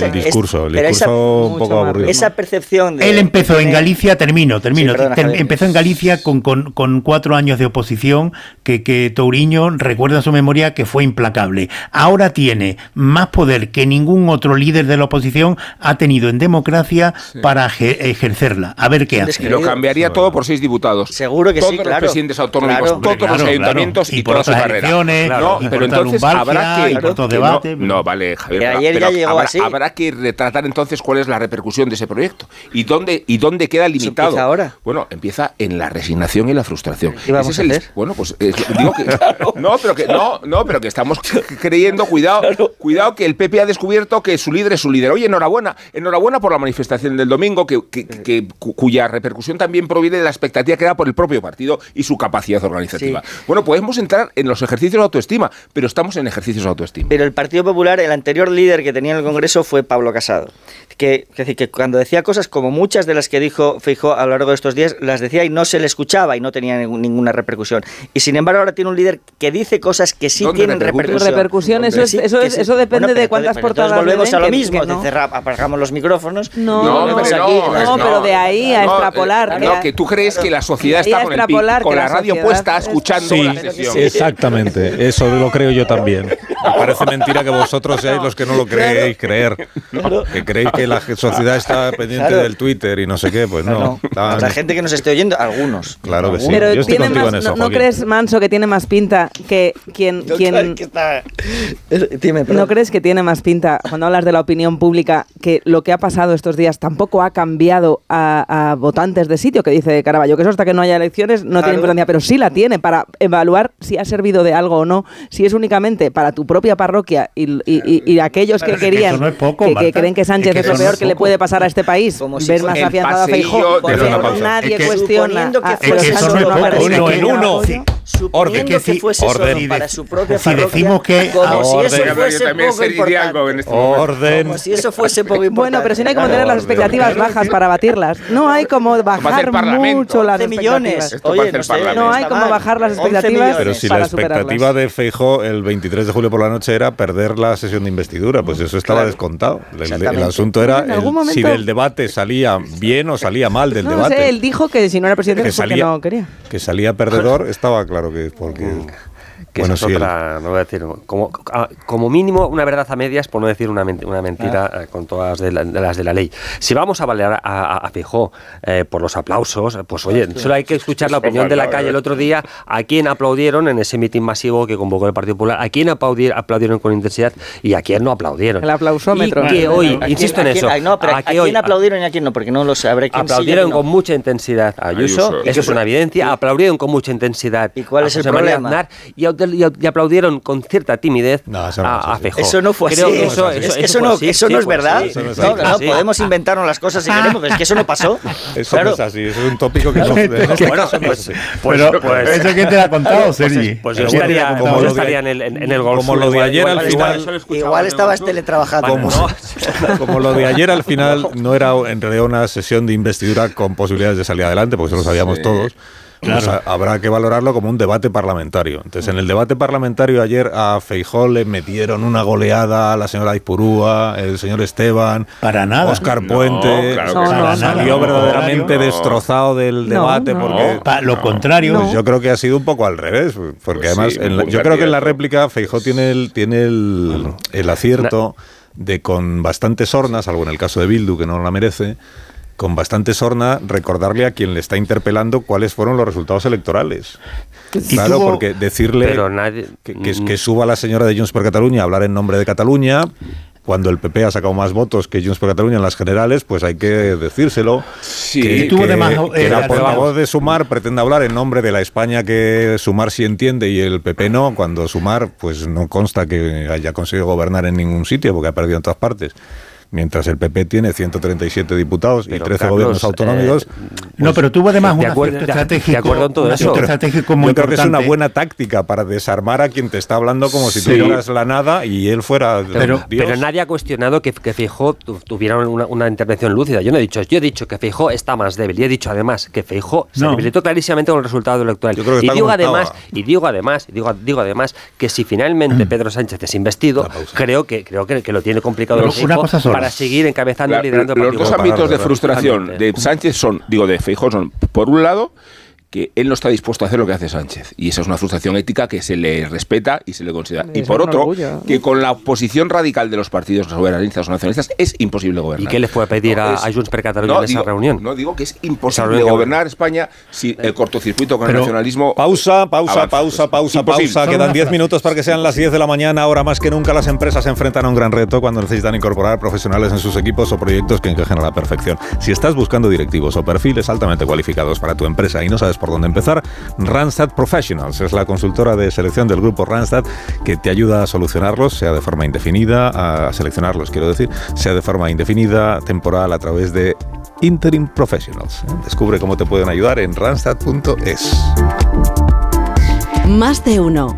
S1: el discurso. El
S4: pero esa-
S1: discurso un poco aburrido.
S4: Esa percepción de...
S5: Él empezó en Galicia, termino, termino.
S4: Sí, perdona,
S5: ter-
S4: Javier.
S5: empezó en Galicia con, con- con cuatro años de oposición que, que Touriño recuerda en su memoria que fue implacable. Ahora tiene más poder que ningún otro líder de la oposición ha tenido en democracia para eje- ejercerla. A ver qué hace.
S6: Y lo cambiaría todo por seis diputados.
S4: Seguro que
S6: todos
S4: sí,
S6: los
S4: claro.
S6: presidentes autonómicos,
S4: Claro.
S6: todos
S5: Claro,
S6: los
S5: claro.
S6: ayuntamientos y,
S5: Y por
S6: toda su carrera. no,
S5: y
S6: pero entonces habrá que,
S5: y por otros
S6: que
S5: debates.
S6: No, no, vale, Javier.
S4: Que ayer
S6: pero
S4: ya llegó
S6: habrá,
S4: así.
S6: habrá que retratar entonces cuál es la repercusión de ese proyecto y dónde y dónde queda limitado.
S4: empieza ahora?
S6: Bueno, empieza en la resignación y la frustración.
S4: ¿Qué vamos
S6: Ese
S4: a
S6: es el- bueno, pues eh, digo que no, pero que no, no, pero que estamos creyendo, cuidado, cuidado que el PP ha descubierto que su líder es su líder. Oye, enhorabuena, enhorabuena por la manifestación del domingo, que, que- que- cu- cuya repercusión también proviene de la expectativa creada por el propio partido y su capacidad organizativa. Bueno, podemos entrar en los ejercicios de autoestima, pero estamos en ejercicios de autoestima.
S4: Pero el Partido Popular, el anterior líder que tenía en el Congreso fue Pablo Casado. Que, que, decir, que cuando decía cosas como muchas de las que dijo Feijóo a lo largo de estos días, las decía y no se le escuchaba y no tenía ninguna repercusión. Y sin embargo ahora tiene un líder que dice cosas que sí
S6: ¿Dónde
S4: tienen repercusión.
S2: Repercusión, eso es-
S4: Sí,
S2: eso es-
S4: sí.
S2: eso depende
S4: Bueno,
S2: de
S4: pero
S2: cuántas
S4: pero
S2: portadas
S4: entonces volvemos a lo
S2: que-
S4: mismo,
S2: que no.
S4: de cerrar- apagamos los micrófonos.
S2: No,
S6: No,
S2: no,
S6: hombre,
S4: aquí,
S6: no,
S2: pero de ahí a
S6: no,
S2: extrapolar.
S6: eh,
S2: que
S6: No, que tú crees que la sociedad está con, el con la
S2: la
S6: radio puesta
S2: es-
S6: escuchando
S1: Sí,
S6: la sesión.
S1: exactamente. Eso lo creo yo también. Me parece mentira que vosotros seáis los que no lo creéis creer. Que creéis que la sociedad está pendiente
S4: Claro.
S1: del Twitter y no sé qué. Pues no.
S4: No,
S1: Estaban-
S4: Habrá gente que nos esté oyendo, algunos.
S1: Claro que sí.
S2: Pero
S1: Yo estoy
S2: tiene
S1: contigo
S2: más,
S1: en eso,
S2: no, ¿no crees, Manso, que tiene más pinta que quien... quien
S4: que está- Dime, perdón.
S2: ¿No crees que tiene más pinta, cuando hablas de la opinión pública, que lo que ha pasado estos días tampoco ha cambiado a, a votantes de sitio, que dice Caraballo, que eso hasta que no haya elecciones no tiene
S4: Claro.
S2: importancia, pero sí la tiene para evaluar si ha servido de algo o no, si es únicamente para tu propia parroquia y, y- y- y aquellos que
S5: que
S2: querían,
S5: no poco,
S2: que, que creen que Sánchez
S5: Es que
S2: es, lo peor
S5: es
S2: que le puede pasar a este país,
S4: Como si
S2: ver más afianzado a Feijóo, nadie
S5: Es que-
S2: cuestiona
S4: Suponiendo que
S2: a-
S4: fuese
S2: a
S5: Es que eso no es poco, uno
S2: que
S5: en uno.
S4: Suponiendo
S5: que
S4: que,
S5: si-
S4: fuese
S1: orden.
S4: solo para su propia
S5: Si
S4: parroquia,
S5: decimos que
S4: como si
S1: orden.
S4: eso fuese poco
S6: sería algo en
S4: importante.
S6: este.
S1: Orden.
S4: Como si eso fuese poco importante.
S2: Bueno, pero si no hay como tener las expectativas bajas para batirlas. No hay como bajar mucho las
S4: 11 millones.
S2: expectativas.
S4: Oye, no sé,
S2: hay como bajar las
S4: 11
S2: expectativas.
S1: Pero si la expectativa de Feijó el 23 de julio por la noche era perder la sesión de investidura, pues eso estaba
S4: Claro.
S1: descontado. El- asunto era si del debate salía bien o salía mal del
S2: No
S1: debate.
S2: sé, él dijo que si no era presidente
S1: que salía,
S2: no quería.
S1: que salía perdedor, estaba claro que porque
S3: Que
S1: bueno,
S3: es
S1: sí, el-
S3: otra, no voy a decir, como, a- como mínimo una verdad a medias, por no decir una, una mentira eh, con todas de, la- de las de la ley. Si vamos a valer a, a, a Feijóo, eh, por los aplausos, pues oye, solo hay que escuchar la opinión de la calle el otro día, a quién aplaudieron en ese mitin masivo que convocó el Partido Popular, a quién aplaudi- aplaudieron con intensidad y a quién no aplaudieron.
S2: El aplausómetro.
S3: Y que hoy,
S4: ¿A quién-
S3: insisto en
S4: a quién-
S3: eso,
S4: ay, no, pero
S3: a
S4: ¿a quién
S3: hoy
S4: aplaudieron y a quién no? Porque no lo sabré. quién sí a
S3: aplaudieron
S4: quién no.
S3: con mucha intensidad a Ayuso,
S6: Ayuso.
S3: eso es una evidencia, aplaudieron con mucha intensidad
S4: ¿Y cuál
S3: a
S4: es el
S3: Manuel
S4: problema?
S3: Aznar y, aut- y aplaudieron con cierta timidez
S1: No, eso no
S3: a, a.
S4: Eso no fue
S3: Creo
S4: así.
S3: que eso,
S4: Es
S3: eso,
S4: eso, no,
S3: así,
S4: eso
S3: sí,
S4: no es verdad.
S1: Eso no es
S4: No, no,
S3: Sí.
S4: podemos inventarnos las cosas si queremos, pero es que eso no pasó.
S1: Eso
S4: Claro.
S1: no es así, eso es un tópico que no, en
S3: Bueno, pues, pues,
S5: Pero,
S3: pues-
S5: ¿eso quién te lo ha contado, Sergi?
S3: pues yo
S1: Pero bueno,
S3: estaría,
S1: como
S3: yo
S1: de-
S3: estaría en el, en, el Golf
S1: como lo de
S3: igual-
S1: ayer al final-
S4: Igual estabas teletrabajando.
S1: Como, lo de ayer al final no era en realidad una sesión de investidura con posibilidades de salir adelante, porque eso lo sabíamos
S6: Sí.
S1: todos. Pues
S5: Claro.
S1: ha- habrá que valorarlo como un debate parlamentario. Entonces, en el debate parlamentario ayer a Feijó le metieron una goleada a la señora Izpurúa, el señor Esteban,
S5: Para nada.
S1: Oscar
S6: No,
S1: Puente,
S6: claro
S2: que No, no, no.
S1: salió verdaderamente
S6: No.
S1: destrozado del debate
S2: no.
S1: porque
S5: Pa- lo contrario.
S1: pues yo creo que ha sido un poco al revés, porque
S6: Pues
S1: además
S6: sí,
S1: en
S6: un
S1: la-
S6: buen
S1: yo creo que en la réplica Feijó tiene el tiene el, el acierto de con bastante sorna, salvo en el caso de Bildu que no la merece, con bastante sorna recordarle a quien le está interpelando cuáles fueron los resultados electorales.
S5: Y
S1: Claro,
S5: tuvo-
S1: porque decirle
S3: Pero nadie-
S1: que, que- que suba la señora de Junts per Cataluña a hablar en nombre de Cataluña, cuando el PP ha sacado más votos que Junts per Cataluña en las generales, pues hay que decírselo.
S6: Sí.
S1: que,
S5: Y tuvo
S1: que-
S5: además,
S1: que
S5: eh,
S1: la portavoz de Sumar pretende hablar en nombre de la España que Sumar sí entiende y el PP no, cuando Sumar pues no consta que haya conseguido gobernar en ningún sitio porque ha perdido en todas partes. Mientras el PP tiene 137 diputados y
S3: Pero,
S1: 13
S3: Carlos,
S1: gobiernos autonómicos,
S5: no, pero tuvo además
S3: de
S5: un
S3: acuerdo-
S5: estratégico.
S3: de acuerdo en todo
S5: un
S3: eso.
S5: acierto estratégico muy
S1: Yo creo que es una buena táctica para desarmar a quien te está hablando como si tú
S5: Sí.
S1: fueras la nada y él fuera
S3: Pero,
S1: Dios.
S3: pero nadie ha cuestionado que, que Feijó tu- tuviera una, una intervención lúcida. Yo no he dicho, yo he dicho que Feijó está más débil y he dicho además que Feijó se
S1: No.
S3: debilitó clarísimamente con el resultado electoral.
S1: Yo creo que
S3: y digo además, y digo además, y digo, digo además que si finalmente Pedro Sánchez es investido, creo que creo que, que lo tiene complicado
S6: Pero
S3: el
S6: una cosa sola.
S3: Para seguir encabezando
S6: La-
S3: y liderando el
S6: los dos ámbitos de frustración de Sánchez son, digo, de Feijóo son, por un lado, que él no está dispuesto a hacer lo que hace Sánchez. Y esa es una frustración ética que se le respeta y se le considera.
S2: Y
S6: Y por otro,
S2: orgullo.
S6: que con la posición radical de los partidos soberanistas o nacionalistas es imposible
S3: ¿Y
S6: gobernar.
S3: qué le fue a pedir a,
S6: es-
S3: a Junts per
S6: No,
S3: en esa reunión?
S6: No, digo que es imposible
S3: que-
S6: gobernar España si el cortocircuito con
S1: Pero-
S6: el nacionalismo.
S1: Pausa, pausa,
S6: avanza.
S1: pausa, pausa,
S6: Imposible.
S1: pausa. Quedan 10 minutos para que sean las 10 de la mañana. Ahora más que nunca las empresas se enfrentan a un gran reto cuando necesitan incorporar profesionales en sus equipos o proyectos que encajen a la perfección. Si estás buscando directivos o perfiles altamente cualificados para tu empresa y no sabes por dónde empezar, Randstad Professionals es la consultora de selección del grupo Randstad que te ayuda a solucionarlos, sea de forma indefinida, a seleccionarlos, quiero decir, sea de forma indefinida, temporal, a través de Interim Professionals. ¿eh? Descubre cómo te pueden ayudar en randstad.es.
S46: Más de uno.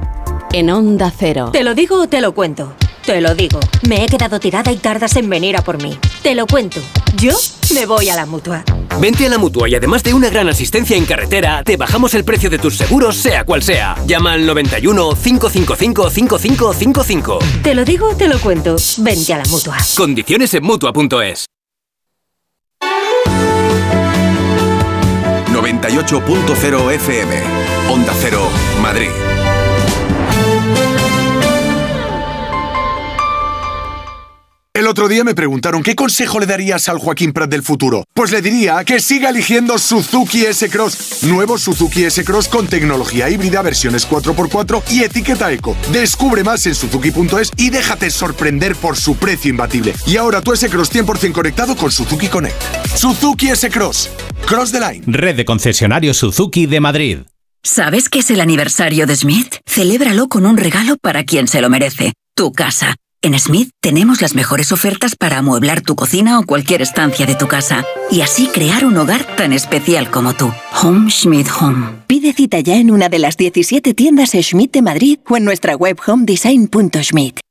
S46: En Onda Cero.
S15: ¿Te lo digo o te lo cuento? Te lo digo. Me he quedado tirada y tardas en venir a por mí. Te lo cuento. Yo me voy a la mutua.
S47: Vente a la mutua y además de una gran asistencia en carretera, te bajamos el precio de tus seguros, sea cual sea. Llama al 91 555 5555.
S15: Te lo digo o te lo cuento. Vente a la mutua.
S47: Condiciones en mutua.es.
S48: 98.0 FM. Onda Cero, Madrid.
S49: El otro día me preguntaron qué consejo le darías al Joaquín Prat del futuro. Pues le diría que siga eligiendo Suzuki S-Cross. Nuevo Suzuki S-Cross con tecnología híbrida, versiones 4x4 y etiqueta eco. Descubre más en suzuki.es y déjate sorprender por su precio imbatible. Y ahora tu S-Cross 100% conectado con Suzuki Connect. Suzuki S-Cross. Cross the line.
S26: Red de concesionarios Suzuki de Madrid.
S44: ¿Sabes qué es el aniversario de Smith? Celébralo con un regalo para quien se lo merece, tu casa. En Smith tenemos las mejores ofertas para amueblar tu cocina o cualquier estancia de tu casa y así crear un hogar tan especial como tú. Home Schmidt Home.
S46: Pide cita ya en una de las 17 tiendas Schmidt de Madrid o en nuestra web homedesign.schmidt.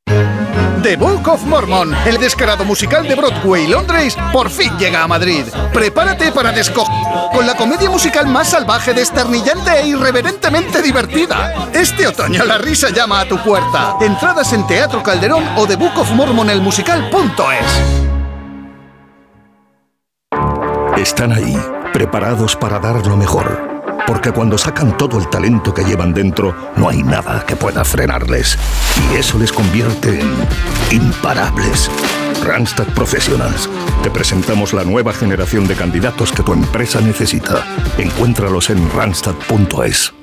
S50: The Book of Mormon, el descarado musical de Broadway, Londres, por fin llega a Madrid. Prepárate para descoger con la comedia musical más salvaje, desternillante e irreverentemente divertida. Este otoño la risa llama a tu puerta. Entradas en Teatro Calderón o The Book of Mormon el musical.es.
S51: Están ahí, preparados para dar lo mejor. Porque cuando sacan todo el talento que llevan dentro, no hay nada que pueda frenarles. Y eso les convierte en imparables. Randstad Professionals. Te presentamos la nueva generación de candidatos que tu empresa necesita. Encuéntralos en randstad.es.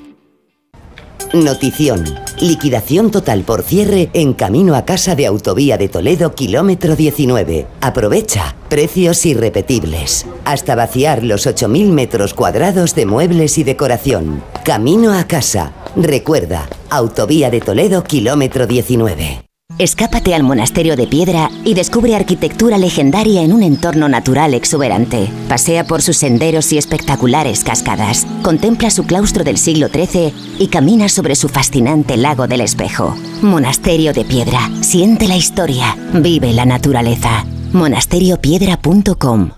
S52: Notición. Liquidación total por cierre en camino a casa de Autovía de Toledo, kilómetro 19. Aprovecha. Precios irrepetibles. Hasta vaciar los 8.000 metros cuadrados de muebles y decoración. Camino a casa. Recuerda, Autovía de Toledo, kilómetro 19.
S12: Escápate al monasterio de piedra y descubre arquitectura legendaria en un entorno natural exuberante. Pasea por sus senderos y espectaculares cascadas. Contempla su claustro del siglo XIII y camina sobre su fascinante lago del espejo. Monasterio de piedra. Siente la historia. Vive la naturaleza. monasteriopiedra.com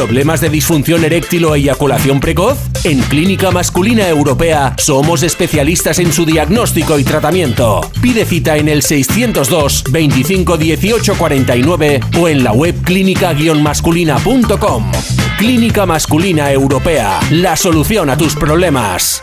S53: ¿Problemas de disfunción eréctil o eyaculación precoz? En Clínica Masculina Europea somos especialistas en su diagnóstico y tratamiento. Pide cita en el 602 25 18 49 o en la web clínica-masculina.com. Clínica Masculina Europea, la solución a tus problemas.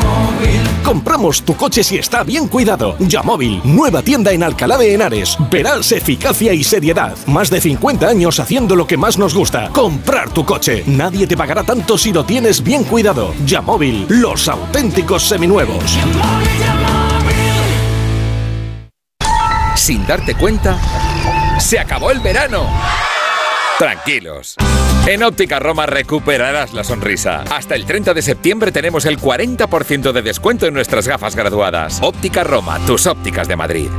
S54: Compramos tu coche si está bien cuidado. Yamóvil, nueva tienda en Alcalá de Henares. Verás eficacia y seriedad. Más de 50 años haciendo lo que más nos gusta. Comprar tu coche. Nadie te pagará tanto si lo tienes bien cuidado. Yamóvil, los auténticos seminuevos.
S53: Sin darte cuenta, se acabó el verano. Tranquilos. En Óptica Roma recuperarás la sonrisa. Hasta el 30 de septiembre tenemos el 40% de descuento en nuestras gafas graduadas. Óptica Roma, tus ópticas de Madrid.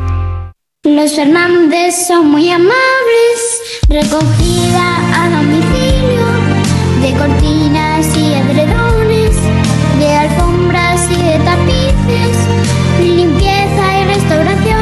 S55: Los Fernández son muy amables, recogida a domicilio, de cortinas y edredones, de alfombras y de tapices, limpieza y restauración.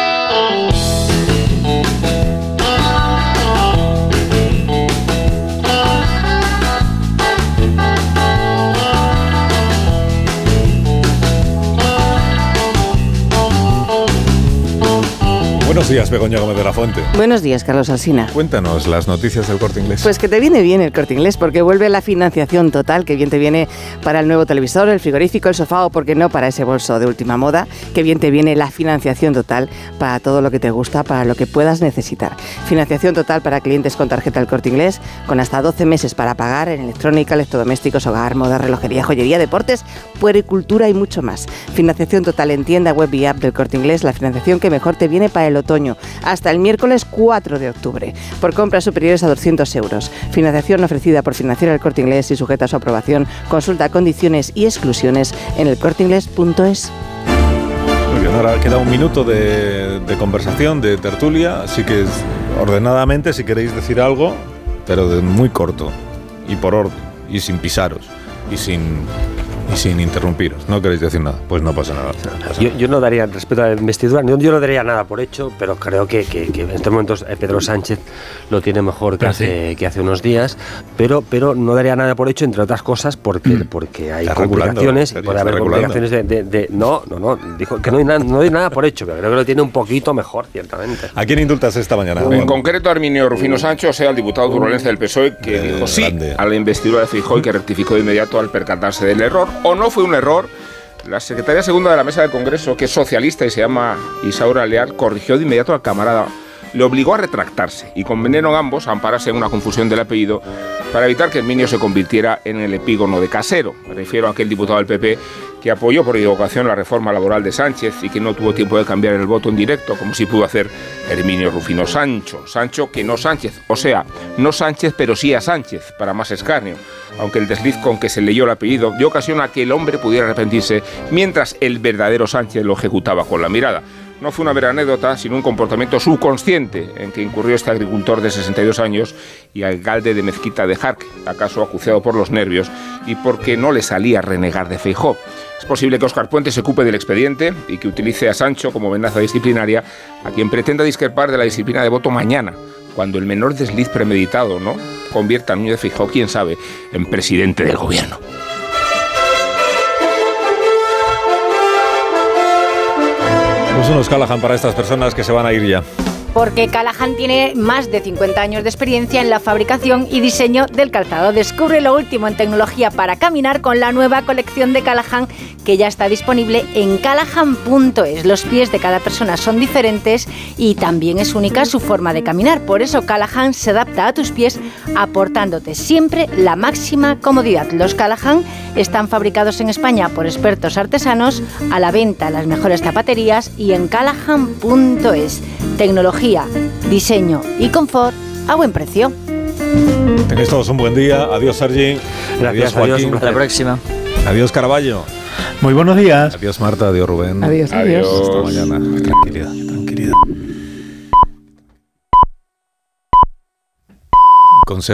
S1: Buenos días, Begoña Gómez de la Fuente.
S56: Buenos días, Carlos Alsina.
S1: Cuéntanos las noticias del corte inglés.
S56: Pues que te viene bien el corte inglés, porque vuelve la financiación total, que bien te viene para el nuevo televisor, el frigorífico, el sofá o, porque no, para ese bolso de última moda, que bien te viene la financiación total para todo lo que te gusta, para lo que puedas necesitar. Financiación total para clientes con tarjeta del corte inglés, con hasta 12 meses para pagar en electrónica, electrodomésticos, hogar, moda, relojería, joyería, deportes, puericultura y mucho más. Financiación total en tienda, web y app del corte inglés, la financiación que mejor te viene para el otoño, hasta el miércoles 4 de octubre, por compras superiores a 200 euros. Financiación ofrecida por Financiera del Corte Inglés y sujeta a su aprobación. Consulta condiciones y exclusiones en elcorteinglés.es.
S1: Ahora queda un minuto de, de conversación, de tertulia, así que ordenadamente, si queréis decir algo, pero de muy corto y por orden y sin pisaros y sin y sin interrumpiros. No queréis decir nada, pues no pasa nada. no pasa
S3: Yo, yo no daría, respecto a la investidura, yo, yo no daría nada por hecho, pero creo que, que- que en estos momentos eh, Pedro Sánchez lo tiene mejor que,
S1: Ah,
S3: hace, que hace unos días, pero, pero no daría nada por hecho, entre otras cosas, porque, porque hay complicaciones, puede haber complicaciones de, de- de- No, no, no, dijo que no hay, nada, no hay nada por hecho, pero creo que lo tiene un poquito mejor, ciertamente.
S1: ¿A quién indultas esta mañana?
S6: En concreto, Arminio Rufino Sancho, sea el diputado turolense del PSOE, que dijo sí a la investidura de Feijóo y que rectificó de inmediato al percatarse del error. ¿O no fue un error? La secretaria segunda de la mesa del Congreso, que es socialista y se llama Isaura Leal, corrigió de inmediato al camarada. Le obligó a retractarse y convenieron ambos a ampararse en una confusión del apellido para evitar que Herminio se convirtiera en el epígono de casero. Me refiero a aquel diputado del PP que apoyó por equivocación la reforma laboral de Sánchez y que no tuvo tiempo de cambiar el voto en directo, como si pudo hacer Herminio Rufino Sancho. Sancho que no Sánchez, o sea, no Sánchez, pero sí a Sánchez, para más escarnio. Aunque el desliz con que se leyó el apellido dio ocasión a que el hombre pudiera arrepentirse mientras el verdadero Sánchez lo ejecutaba con la mirada. No fue una mera anécdota, sino un comportamiento subconsciente en que incurrió este agricultor de 62 años y alcalde de Mezquita de Jarque, acaso acuciado por los nervios y porque no le salía renegar de Feijó. Es posible que Óscar Puente se ocupe del expediente y que utilice a Sancho como amenaza disciplinaria a quien pretenda discrepar de la disciplina de voto mañana, cuando el menor desliz premeditado no convierta a Núñez de Feijó, quién sabe, en presidente del gobierno.
S1: Pues unos Callahan para estas personas que se van a ir ya.
S57: Porque Callahan tiene más de 50 años de experiencia en la fabricación y diseño del calzado. Descubre lo último en tecnología para caminar con la nueva colección de Callahan que ya está disponible en callahan.es. Los pies de cada persona son diferentes y también es única su forma de caminar. Por eso Callahan se adapta a tus pies aportándote siempre la máxima comodidad. Los Callahan están fabricados en España por expertos artesanos, a la venta en las mejores zapaterías y en callahan.es. Tecnología, diseño y confort a buen precio.
S1: Tenéis todos un buen día. Adiós, Sergi.
S58: Gracias, adiós, Hasta la próxima.
S1: Adiós, Caraballo.
S59: Muy buenos días.
S1: Adiós, Marta. Adiós, Rubén.
S56: Adiós, adiós.
S1: Hasta mañana. Tranquilidad, tranquilidad. Consejo